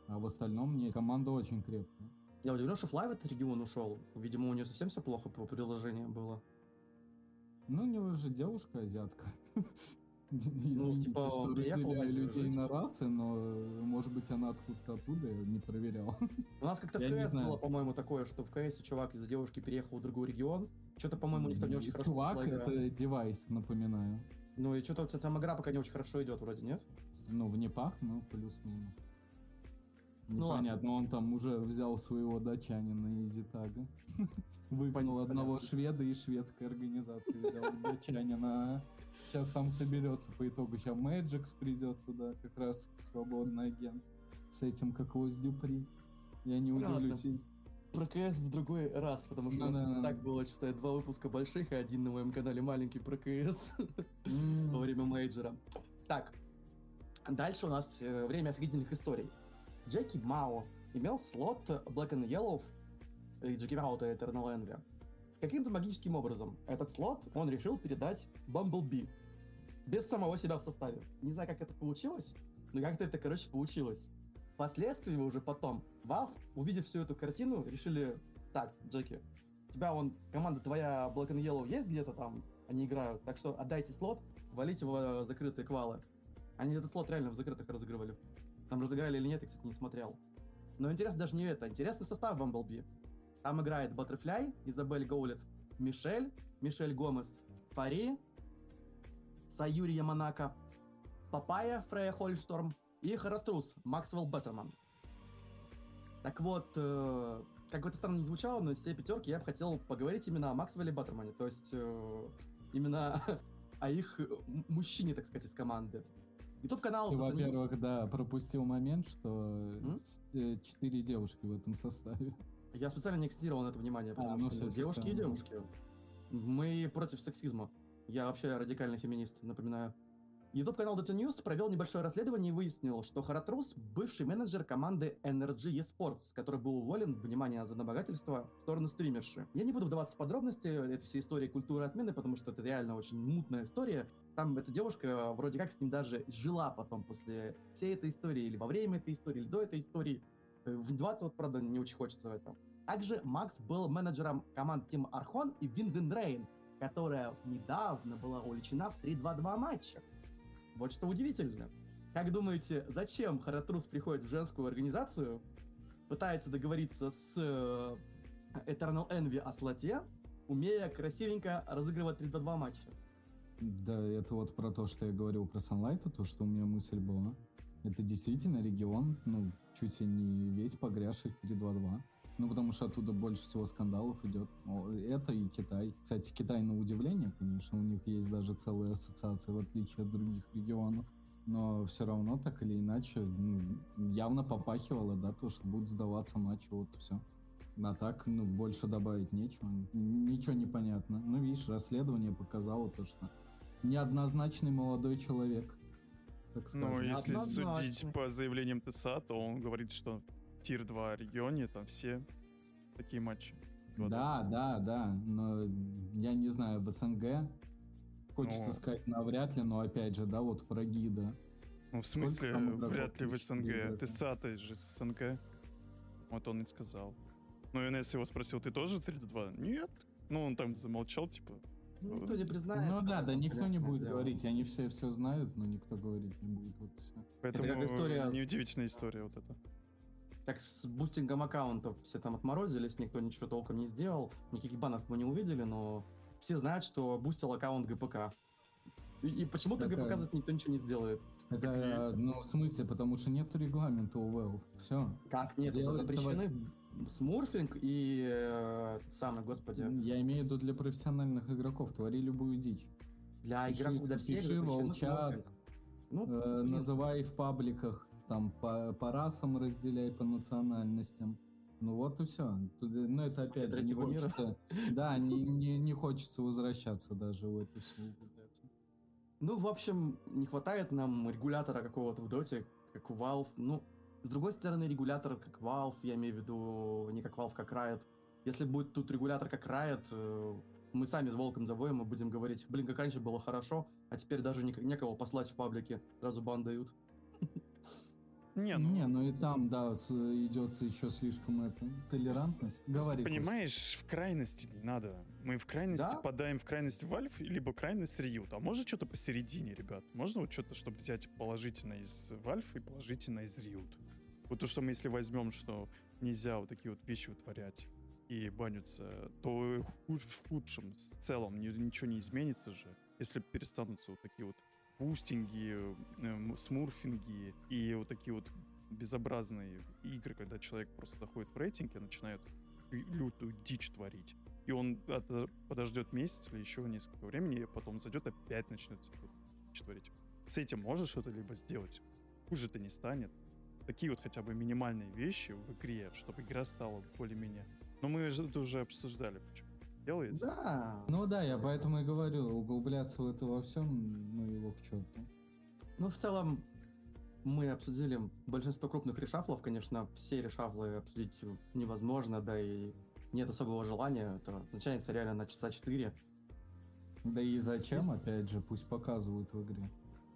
А в остальном мне команда очень крепкая. Я удивлен, что Флай в этот регион ушел. Видимо, у нее совсем все плохо по приложению было. Ну, у него же девушка азиатка. Извините, типа, он что разделяю людей жить. на расы, но, может быть, она откуда-то оттуда, не проверял. У нас как-то в КС было, по-моему, такое, что в КС чувак из-за девушки переехал в другой регион. Что-то, по-моему, у них там не очень хорошо Чувак, это девайс, напоминаю. Ну и что-то там игра пока не очень хорошо идет, вроде, нет? Ну, в непах, ну, плюс-минус. Ну ладно. Непонятно, он там уже взял своего датчанина из Итага. Выгнал Понятно. одного шведа из шведской организации, взял датчанина. Сейчас там соберется по итогу. Сейчас Мэджикс придет туда, как раз свободный агент. С этим, как его с Дюпри. Я не Ладно. удивлюсь. Про КС в другой раз, потому что у нас Да-да-да. так было, считай, два выпуска больших и один на моем канале маленький про КС М, во время мейджора. Так, дальше у нас э, время офигительных историй. Джеки Мао имел слот Black and Yellow, или Джеки Мао это Eternal Envy. Каким-то магическим образом этот слот он решил передать Бамблби. Без самого себя в составе. Не знаю, как это получилось, но как-то это, короче, получилось. Впоследствии уже потом Valve, увидев всю эту картину, решили, так, Джеки, у тебя вон, команда твоя Black and Yellow есть где-то там, они играют, так что отдайте слот, валите в э, закрытые квалы. Они этот слот реально в закрытых разыгрывали. Там разыграли или нет, я, кстати, не смотрел. Но интересно даже не это, интересный состав Бамблби. Там играет Баттерфляй, Изабель Гоулет, Мишель, Мишель Гомес, Фари, Саюри Яманака, Папая, Фрея Хольшторм и Харатрус, Максвелл Беттерман. Так вот, э, как бы это странно не звучало, но из всей пятерки я бы хотел поговорить именно о Максвелле Баттермане, то есть э, именно о их э, мужчине, так сказать, из команды. YouTube канал Ты, во-первых, да, пропустил момент, что с- э, четыре девушки в этом составе. Я специально не акцентировал на это внимание, потому ну что всё, девушки всё. и девушки. Мы против сексизма. Я вообще радикальный феминист, напоминаю. YouTube-канал Dota News провел небольшое расследование и выяснил, что Харатрус — бывший менеджер команды Energy Esports, который был уволен, внимание, за набогательство в сторону стримерши. Я не буду вдаваться в подробности этой всей истории культуры отмены, потому что это реально очень мутная история. Там эта девушка вроде как с ним даже жила потом после всей этой истории, или во время этой истории, или до этой истории. Э, Вдаваться вот, правда, не очень хочется в это. Также Макс был менеджером команд Team Архон и Wind Rain, которая недавно была увлечена в 3-2-2 матчах. Вот что удивительно. Как думаете, зачем Харатрус приходит в женскую организацию, пытается договориться с э, Eternal Envy о слоте, умея красивенько разыгрывать 3-2 матча? Да, это вот про то, что я говорил про Sunlight, то, что у меня мысль была. Это действительно регион, ну, чуть ли не весь погрязший в 3-2-2. Ну, потому что оттуда больше всего скандалов идет. Это и Китай. Кстати, Китай на удивление, конечно, у них есть даже целая ассоциация, в отличие от других регионов. Но все равно, так или иначе, ну, явно попахивало, да, то, что будут сдаваться матчи, вот все. А так, ну, больше добавить нечего. Ничего не понятно. Ну, видишь, расследование показало то, что неоднозначный молодой человек. Так Ну, скажем. если Однозначно. судить по заявлениям ТСА, то он говорит, что Тир-2 регионе там все такие матчи. Да, да, да, но я не знаю, в СНГ хочется Ну. сказать навряд ли, но опять же, да, вот про гида. Ну, в смысле, вряд ли в СНГ. ребята? ТСА-то же с СНГ. Вот он и сказал. Ну, и Несс его спросил, ты тоже 3-2? Нет. Ну, он там замолчал, типа, Ну, Никто не признает. ну да, да, никто не будет дело. говорить, они все все знают, но никто говорить не будет, вот и всё. Поэтому как история- неудивительная история вот эта. Как с бустингом аккаунтов все там отморозились, никто ничего толком не сделал, никаких банов мы не увидели, но все знают, что бустил аккаунт gpk. И, и почему-то Такая- ГПК за это никто ничего не сделает. Это, ну, в смысле, потому что нет регламента у Valve. Все. Как нет, Делает запрещены смурфинг и э, самый, господи, Я имею в виду для профессиональных игроков. Твори любую дичь. для пиши- игроков, для всех пиши волчат. Ну, Э, называй в пабликах, там, по, по расам разделяй, по национальностям. Ну вот и все. Ну это опять же не третьего мира. хочется... Да, не, не, не хочется возвращаться даже в эту всю. Ну, в общем, не хватает нам регулятора какого-то в доте, как у Valve. Ну, с другой стороны, регулятор как Valve, я имею в виду не как Valve, как Riot. Если будет тут регулятор как Riot, э, мы сами с Волком завоем и будем говорить, блин, как раньше было хорошо, а теперь даже ник- некого послать в паблике, сразу бан дают. Не, ну, Не, ну и там, да, с- идет еще слишком это, толерантность. Говори, Кость. понимаешь, в крайности не надо. Мы в крайности Да? подаем в крайность Valve, либо крайность Riot. А может что-то посередине, ребят? Можно вот что-то, чтобы взять положительное из Valve и положительное из Riot? Вот то, что мы если возьмем, что нельзя вот такие вот вещи вытворять и банятся, то в худшем, в целом, ни- ничего не изменится же, если перестанутся вот такие вот бустинги, э, м, смурфинги и вот такие вот безобразные игры, когда человек просто заходит в рейтинг и начинает лю- лютую дичь творить. И он подождет месяц или еще несколько времени, и потом зайдет опять начнет всякую дичь творить. С этим можешь что-то либо сделать. Хуже это не станет. Такие вот хотя бы минимальные вещи в игре, чтобы игра стала более-менее. Но мы это уже обсуждали, почему делается. Да. Ну да, я поэтому и говорю, углубляться в это во всем, ну его к черту. Ну, в целом, мы обсудили большинство крупных решафлов. Конечно, все решафлы обсудить невозможно, да и нет особого желания. Это начинается реально на часа 4. Да и зачем, опять же, пусть показывают в игре.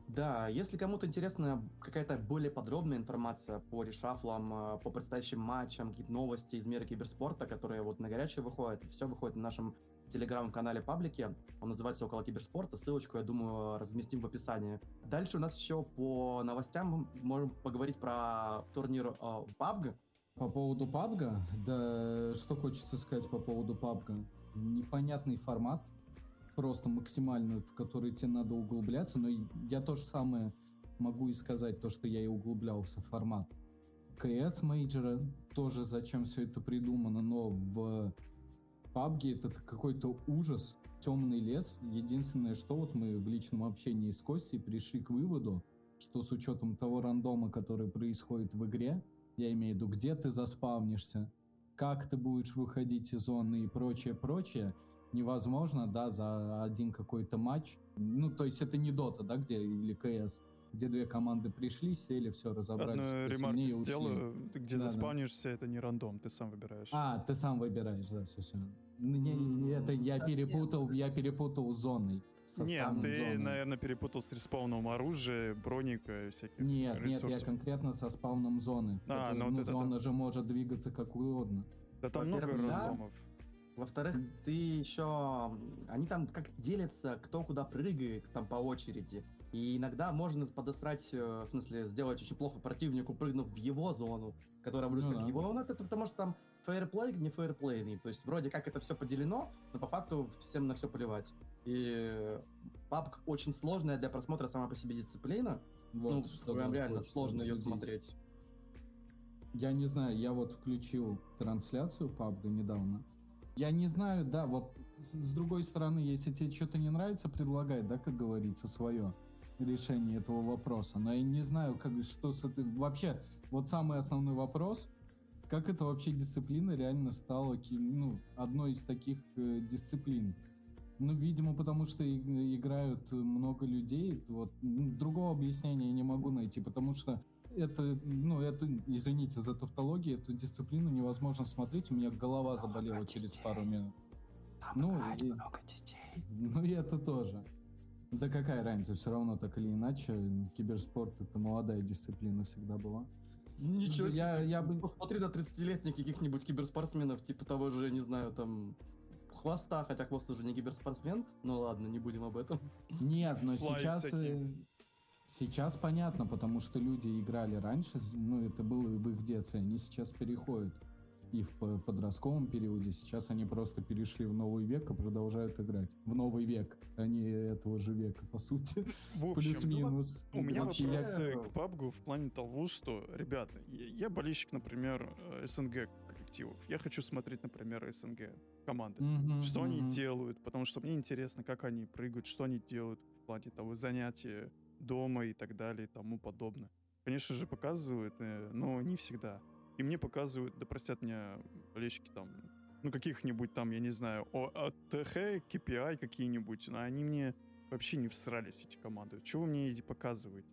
Да, если кому-то интересна какая-то более подробная информация по решафлам, э, по предстоящим матчам, какие-то новости из мира киберспорта, которые вот на горячее выходят, все выходит на нашем телеграм-канале паблике. Он называется «Около киберспорта». Ссылочку, я думаю, разместим в описании. Дальше у нас еще по новостям мы можем поговорить про турнир э, PUBG. По поводу PUBG, да что хочется сказать по поводу PUBG. Непонятный формат, просто максимально, в который тебе надо углубляться, но я то же самое могу и сказать, то, что я и углублялся в формат. КС мейджора тоже зачем все это придумано, но в PUBG это какой-то ужас, темный лес. Единственное, что вот мы в личном общении с Костей пришли к выводу, что с учетом того рандома, который происходит в игре, я имею в виду, где ты заспавнишься, как ты будешь выходить из зоны и прочее, прочее, невозможно, да, за один какой-то матч. Ну, то есть это не Дота, да, где, или КС, где две команды пришли, сели, все, разобрались, Одну ремарку сильнее, ушли. сделаю. Ты Где Да-да. заспавнишься, это не рандом, ты сам выбираешь. А, ты сам выбираешь, да, все, все. это я перепутал, я перепутал зоной. Нет, ты, зоны. наверное, перепутал с респауном оружия, броника и всяких Нет, нет, я ресурсов. конкретно со спавном зоны. А, Это, ну вот это да. зона же может двигаться как угодно. Да там много да. рандомов. Во-вторых, ты еще... Они там как делятся, кто куда прыгает, там по очереди. И иногда можно подосрать, э, в смысле, сделать очень плохо противнику, прыгнув в его зону, которая будет Ну как да. его. Ну, это потому что там фейерплей, не фейерплейный. То есть вроде как это все поделено, но по факту всем на все плевать. И PUBG очень сложная для просмотра сама по себе дисциплина. Вот, ну, что прям реально сложно ее смотреть. Я не знаю, я вот включил трансляцию PUBG недавно. Я не знаю, да, вот с, другой стороны, если тебе что-то не нравится, предлагай, да, как говорится, свое решение этого вопроса. Но я не знаю, как, что с этой... Вообще, вот самый основной вопрос, как это вообще дисциплина реально стала ну, одной из таких э, дисциплин. Ну, видимо, потому что и- играют много людей. Вот другого объяснения я не могу найти, потому что это, ну, это, извините за тавтологию, эту дисциплину невозможно смотреть. У меня голова заболела через пару минут. Ну, и, ну и это тоже. Да какая разница, все равно так или иначе, киберспорт это молодая дисциплина всегда была. Ничего себе. Я- я бы- Посмотри на 30-летних каких-нибудь киберспортсменов, типа того же, не знаю, там, хвоста, хотя хвост уже не киберспортсмен. Ну ладно, не будем об этом. Нет, но Флай сейчас, всякие. Сейчас понятно, потому что люди играли раньше, ну, это было в их детстве, они сейчас переходят и в подростковом периоде. Сейчас они просто перешли в новый век и продолжают играть. В новый век, а не этого же века, по сути. Плюс-минус. Ну, у меня вопрос я... к PUBG в плане того, что, ребята, я болельщик, например, э, СНГ коллективов. Я хочу смотреть, например, СНГ команды. Mm-hmm, что mm-hmm. они делают, потому что мне интересно, как они прыгают, что они делают в плане того занятия дома и так далее и тому подобное. Конечно же, показывают, э, но не всегда. И мне показывают, да простят меня болельщики там, ну каких-нибудь там, я не знаю, ОТХ, KPI какие-нибудь, но они мне вообще не всрались, эти команды. Чего вы мне эти показываете?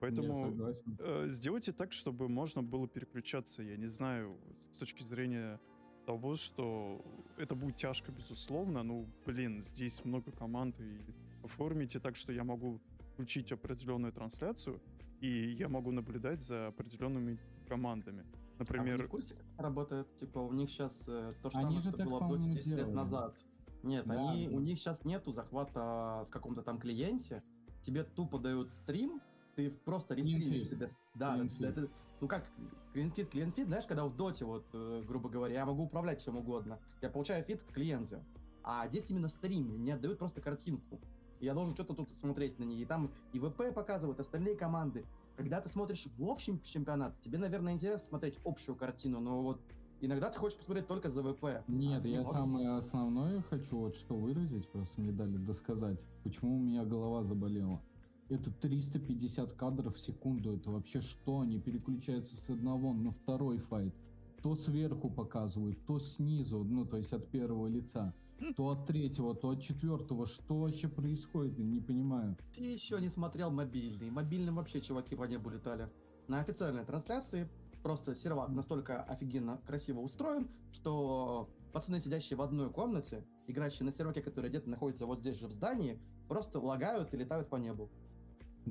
Поэтому э, сделайте так, чтобы можно было переключаться, я не знаю, с точки зрения того, что это будет тяжко, безусловно, ну, блин, здесь много команд, и оформите так, что я могу включить определенную трансляцию, и я могу наблюдать за определенными командами. Например... А они в курсе, как работает? Типа, у них сейчас э, то же самое, что так, было в Доте 10 делали. лет назад. Нет, да, они, у них сейчас нету захвата в каком-то там клиенте. Тебе тупо дают стрим, ты просто рестримишь себе. Да, это, это, ну как, client feed, client feed, знаешь, когда в доте, вот, э, грубо говоря, я могу управлять чем угодно. Я получаю feed к клиенте. А здесь именно стрим, мне отдают просто картинку. Я должен что-то тут смотреть на ней. И там и VP показывают, остальные команды. Когда ты смотришь в общем чемпионат, тебе, наверное, интересно смотреть общую картину, но вот иногда ты хочешь посмотреть только за ВП. Нет, а я можешь... самое основное хочу вот что выразить, просто не дали досказать. Почему у меня голова заболела. Это 350 кадров в секунду. Это вообще что? Они переключаются с одного на второй файт. То сверху показывают, то снизу, ну, то есть от первого лица то от третьего, то от четвертого. Что вообще происходит? Не понимаю. Ты еще не смотрел мобильный. Мобильным вообще чуваки по небу летали. На официальной трансляции просто сервак настолько офигенно красиво устроен, что пацаны, сидящие в одной комнате, играющие на серваке, который где-то находится вот здесь же в здании, просто лагают и летают по небу.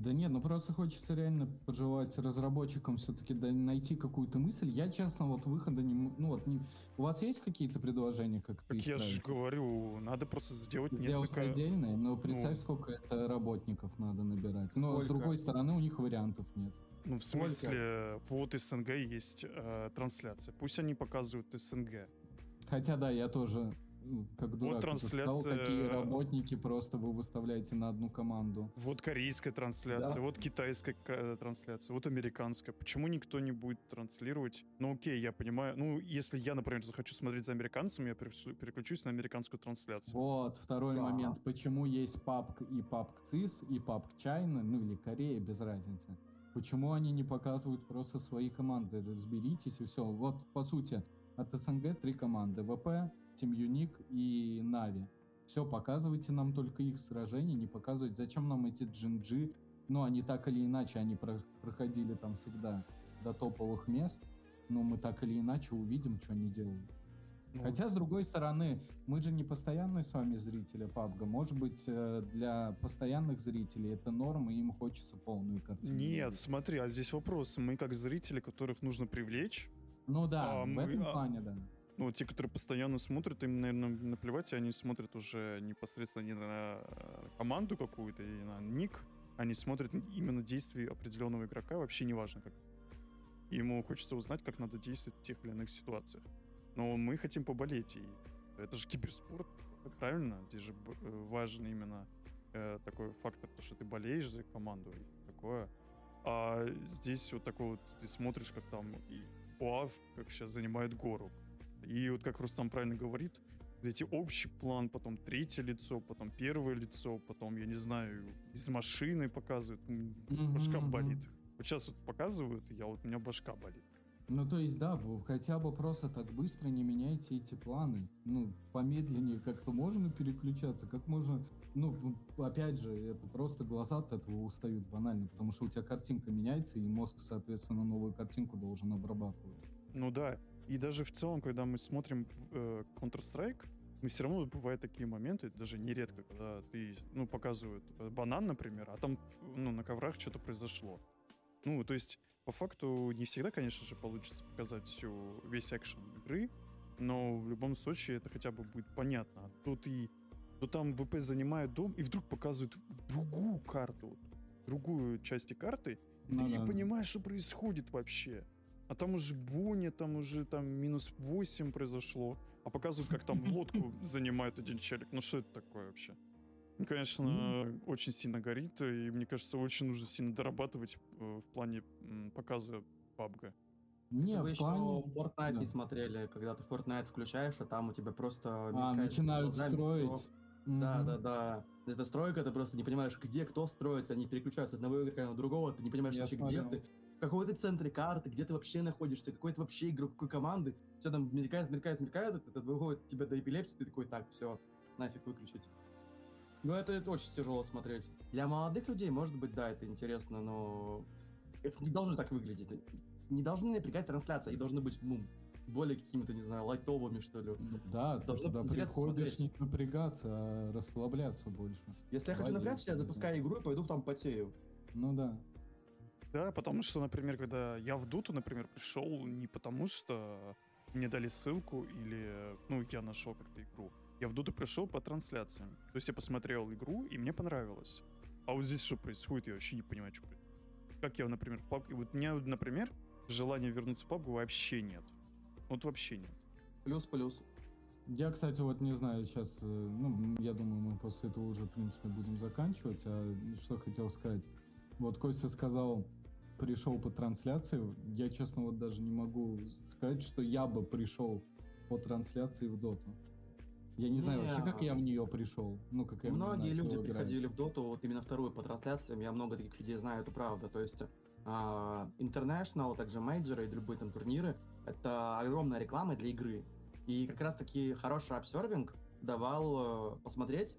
Да нет, ну просто хочется реально пожелать разработчикам все-таки найти какую-то мысль. Я, честно, вот выхода не... Ну вот, не... у вас есть какие-то предложения, как так я же говорю, надо просто сделать, сделать несколько... отдельное, но представь, ну... сколько это работников надо набирать. Но сколько? с другой стороны, у них вариантов нет. Ну, в смысле, сколько? вот СНГ есть э, трансляция. Пусть они показывают СНГ. Хотя да, я тоже как дурак вот трансляция... сказал, какие работники просто вы выставляете на одну команду. Вот корейская трансляция, да. вот китайская трансляция, вот американская. Почему никто не будет транслировать? Ну окей, я понимаю. Ну, если я, например, захочу смотреть за американцами, я переключусь на американскую трансляцию. Вот, второй да. момент. Почему есть PUBG и PUBG CIS и PUBG China, ну или Корея, без разницы. Почему они не показывают просто свои команды? Разберитесь и все. Вот, по сути, от СНГ три команды. ВП, Team Unique и Нави. Все, показывайте нам только их сражения, не показывать, зачем нам эти джинджи. Ну, они так или иначе, они про проходили там всегда до топовых мест, но мы так или иначе увидим, что они делают. Ну, Хотя, с другой стороны, мы же не постоянные с вами зрители PUBG. Может быть, э, для постоянных зрителей это норма, и им хочется полную картину. Нет, смотри, а здесь вопрос. Мы как зрители, которых нужно привлечь. Ну да, а, в мы, этом а, плане, да ну, те, которые постоянно смотрят, им, наверное, наплевать, и они смотрят уже непосредственно не на э, команду какую-то и на ник, они смотрят именно действия определенного игрока, вообще неважно как. ему хочется узнать, как надо действовать в тех или иных ситуациях. Но мы хотим поболеть, и это же киберспорт, правильно? Здесь же э, важен именно э, такой фактор, то, что ты болеешь за команду и такое. А здесь вот такой вот, ты смотришь, как там и УАВ, как сейчас занимает гору, и вот как Рустам правильно говорит, эти общий план, потом третье лицо, потом первое лицо, потом, я не знаю, из машины показывают, mm-hmm, башка mm-hmm. болит. Вот сейчас вот показывают, я вот, у меня башка болит. Ну, то есть, да, вы хотя бы просто так быстро не меняйте эти планы. Ну, помедленнее как-то можно переключаться, как можно... Ну, опять же, это просто глаза от этого устают банально, потому что у тебя картинка меняется, и мозг, соответственно, новую картинку должен обрабатывать. Ну да, и даже в целом, когда мы смотрим э, Counter-Strike, мы все равно бывают такие моменты, даже нередко, когда ты, ну, показывают э, банан, например, а там, ну, на коврах что-то произошло. Ну, то есть, по факту, не всегда, конечно же, получится показать всю, весь экшен игры, но в любом случае это хотя бы будет понятно. А тут и то там ВП занимает дом, и вдруг показывают другую карту. другую части карты, и Ну ты не да. понимаешь, что происходит вообще. А там уже буня, там уже там минус 8 произошло, а показывают, как там лодку занимает один челик. Ну что это такое вообще? Ну, конечно, очень сильно горит, и мне кажется, очень нужно сильно дорабатывать э, в плане м, показа PUBG. Не, Вы еще плане... Fortnite да. не смотрели, когда ты Fortnite включаешь, а там у тебя просто... А, начинают глазами строить. всё. Да, да, да. Это стройка, ты просто не понимаешь, где кто строится, они переключаются с одного игрока на другого, ты не понимаешь Я вообще, где смотрел. ты, в какой ты центре карты, где ты вообще находишься, какой ты вообще игрок, какой команды. Все там мелькает, мелькает, мелькает, это, это выводит тебя до эпилепсии, ты такой, так, все, нафиг выключить. Ну, это, это очень тяжело смотреть. Для молодых людей, может быть, да, это интересно, но это не должно так выглядеть. Не должны напрягать трансляции, они должны быть, ну, более какими-то, не знаю, лайтовыми, что ли. Ну Да, Должно туда приходишь смотреть. не напрягаться, а расслабляться больше. Если я хочу напрячься, я запускаю игру и пойду там потею. Ну да. Да, потому что, например, когда я в Дуту, например, пришел не потому, что мне дали ссылку или, ну, я нашел как-то игру. Я в Дуту пришел по трансляциям. То есть я посмотрел игру, и мне понравилось. А вот здесь что происходит, я вообще не понимаю, что происходит. Как я, например, в PUBG... Вот у меня, например, желания вернуться в PUBG вообще нет. Вот вообще нет. Плюс-плюс. Я, кстати, вот не знаю, сейчас, ну, м, я думаю, мы после этого уже, в принципе, будем заканчивать. А что хотел сказать? Вот Костя сказал, пришел по трансляции. Я, честно, вот даже не могу сказать, что я бы пришел по трансляции в доту. Я не знаю вообще, как Не. я в нее пришел. Ну, как я Многие люди играть. приходили в доту, вот именно вторую по трансляциям, я много таких людей знаю, это правда. То есть а, International, также мейджоры и любые там турниры, это огромная реклама для игры. И как раз таки хороший обсервинг давал э, посмотреть.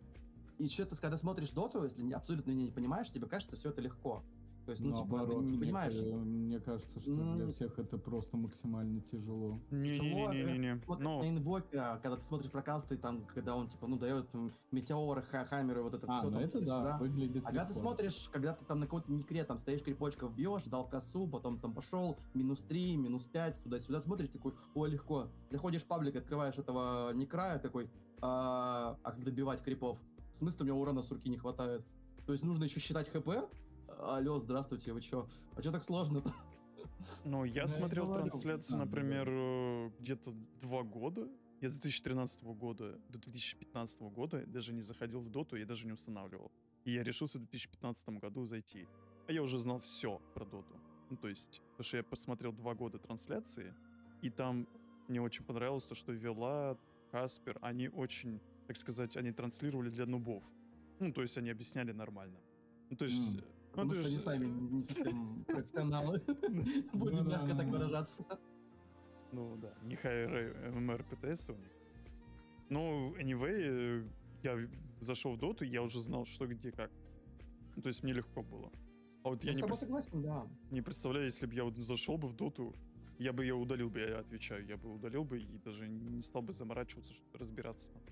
И что ты, когда смотришь доту, если не- абсолютно не понимаешь, тебе кажется, все это легко. То есть, ну, типа, Наоборот, ты не мне, понимаешь. ка- мне кажется, что для М. всех это просто максимально тяжело. Не-не-не-не-не. Вот Но на инвокера, когда ты смотришь прокасты, там, когда он, типа, ну, дает метеоры, ха хаммеры, вот это А, все. ну это да, выглядит А когда ты легко. смотришь, когда ты там на каком-то никре там стоишь, крепочков бьешь, дал косу, потом там пошел, минус 3, минус 5, туда-сюда смотришь, такой, о, легко. Заходишь в паблик, открываешь этого некра, такой, а, а как добивать крипов? В смысле, у меня урона с руки не хватает? То есть нужно еще считать хп? Алло, здравствуйте, вы чё? А чё так сложно-то? Ну, я Ну, я смотрел говорю, трансляции, да, например, э, где-то два года. Я с 2013 года до 2015 года даже не заходил в доту, я даже не устанавливал. И я решился в 2015 году зайти. А я уже знал все про доту. Ну, то есть, потому что я посмотрел два года трансляции, и там мне очень понравилось то, что Вела, Каспер, они очень, так сказать, они транслировали для нубов. Ну, то есть они объясняли нормально. Ну, то есть... М. Потому ну, то что они сами э, не совсем профессионалы. Будем Ну да, мягко так ну выражаться. Ну да, не higher MMR PTS у них. Ну, anyway, э, я зашел в доту, я уже знал, что где как. Ну, то есть мне легко было. А вот я Я не, прес- согласен, да. не представляю, если бы я вот зашел бы в доту, я бы ее удалил бы, я отвечаю, я бы удалил бы и даже не стал бы заморачиваться, разбираться там.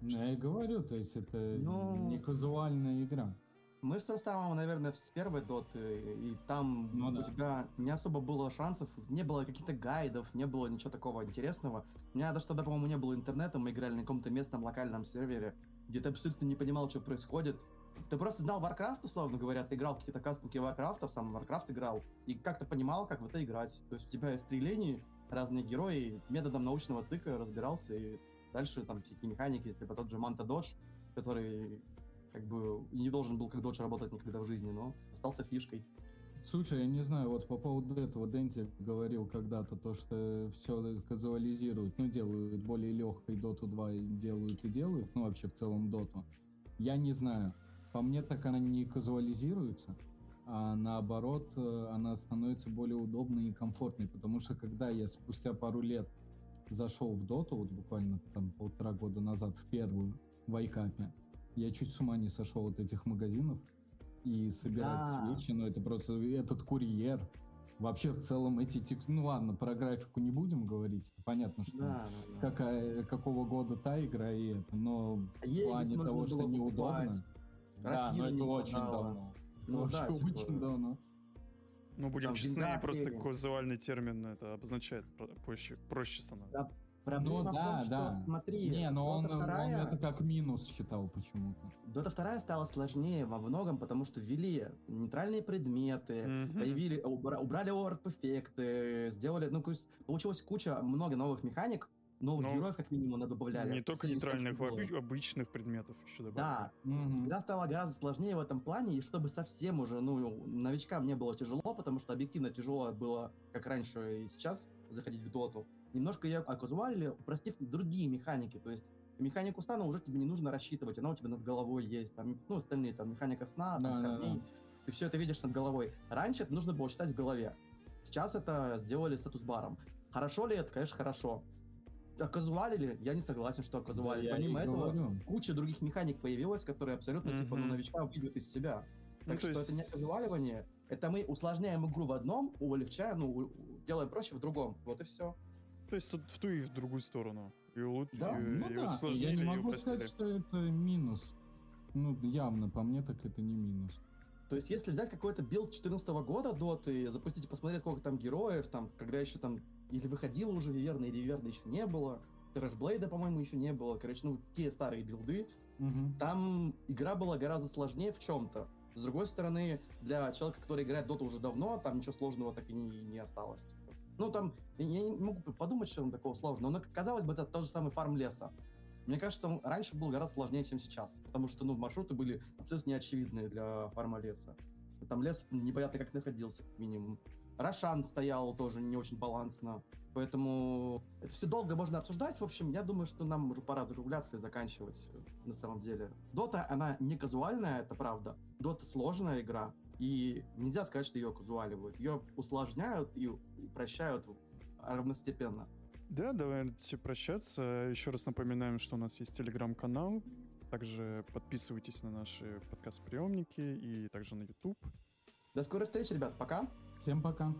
Ну, я и говорю, то есть это Ну, не казуальная игра. Мы с Рустамом, наверное, с первой доты, и там Ну у да. тебя не особо было шансов, не было каких-то гайдов, не было ничего такого интересного. У меня даже тогда, по-моему, не было интернета, мы играли на каком-то местном локальном сервере, где ты абсолютно не понимал, что происходит. Ты просто знал Warcraft, условно говоря, ты играл какие-то кастомки Warcraft, сам Warcraft играл, и как-то понимал, как в это играть. То есть у тебя есть три линии, разные герои, методом научного тыка разбирался, и дальше там всякие механики, типа тот же Манта Додж, который как бы не должен был как Додж работать никогда в жизни, но остался фишкой. Слушай, я не знаю, вот по поводу этого Дэнди говорил когда-то, то, что все казуализируют, ну, делают более легкой Доту 2 и делают и делают, ну, вообще в целом Доту. Я не знаю. По мне так она не казуализируется, а наоборот, э, она становится более удобной и комфортной, потому что когда я спустя пару лет зашел в Доту, вот буквально там полтора года назад, в первую, в Айкапе, я чуть с ума не сошел от этих магазинов, и собирать Да. свечи, но это просто этот курьер. Вообще, в целом, эти тексты... Ну ладно, про графику не будем говорить. Понятно, что Да, да, да. какая, какого года та игра и это, но в Егис плане того, что неудобно... покупать. Да, но это не очень хватало. давно. Это Ну да, вообще типа, очень давно. Ну, будем Там честны, просто хрень. казуальный термин это обозначает про- проще, проще становится. Да. Проблема Ну в да, том, что, да. смотри, Не, но он, Dota он 2 это как минус считал почему-то. Dota 2 стала сложнее во многом, потому что ввели нейтральные предметы, Мгм. появили, убра- убрали орп-эффекты, сделали, ну, получилась куча, много новых механик, новых Ну, героев как минимум добавляли. Не только нейтральных, обы- обычных предметов еще добавили. Да, Мгм. игра стала гораздо сложнее в этом плане, и чтобы совсем уже, ну, новичкам не было тяжело, потому что объективно тяжело было, как раньше и сейчас, заходить в доту. Немножко ее оказуалили, упростив другие механики, то есть механику стана уже тебе не нужно рассчитывать, она у тебя над головой есть, там, ну, остальные, там, механика сна, там, Да, корней, да. ты все это видишь над головой. Раньше это нужно было считать в голове. Сейчас это сделали статус-баром. Хорошо ли это? Конечно, хорошо. Оказуалили? Я не согласен, что оказуалили. Да, Помимо этого, говорю. куча других механик появилась, которые абсолютно, типа, ну, новичка выйдут из себя. Ну, Так то что это не есть- оказуаливание, это мы усложняем игру в одном, улегчаем, ну, делаем проще в другом. Вот и все. То есть тут в ту и в другую сторону. И, улут... Да, и, Ну и да, я не могу сказать, что это минус. Ну, явно, по мне, так это не минус. То есть, если взять какой-то билд 14 года доты, запустить и посмотреть, сколько там героев, там, когда еще там, или выходило уже Виверна, или Виверна еще не было, Terrorblade'а, по-моему, еще не было, короче, ну, те старые билды, Мгм. там игра была гораздо сложнее в чем-то. С другой стороны, для человека, который играет доту уже давно, там ничего сложного так и не, не осталось. Ну, там, я не могу подумать, что там такого сложного, но, казалось бы, это тот же самый фарм леса. Мне кажется, он раньше был гораздо сложнее, чем сейчас, потому что, ну, маршруты были абсолютно неочевидные для фарма леса. Там лес непонятно как находился, как минимум. Рошан стоял тоже не очень балансно. Поэтому это все долго можно обсуждать. В общем, я думаю, что нам уже пора закругляться и заканчивать э, на самом деле. Дота, она не казуальная, это правда. Дота сложная игра. И нельзя сказать, что ее казуаливают. Ее усложняют и упрощают равностепенно. Да, давайте прощаться. Еще раз напоминаем, что у нас есть телеграм-канал. Также подписывайтесь на наши подкаст-приемники и также на YouTube. До скорой встречи, ребят. Пока. Всем пока.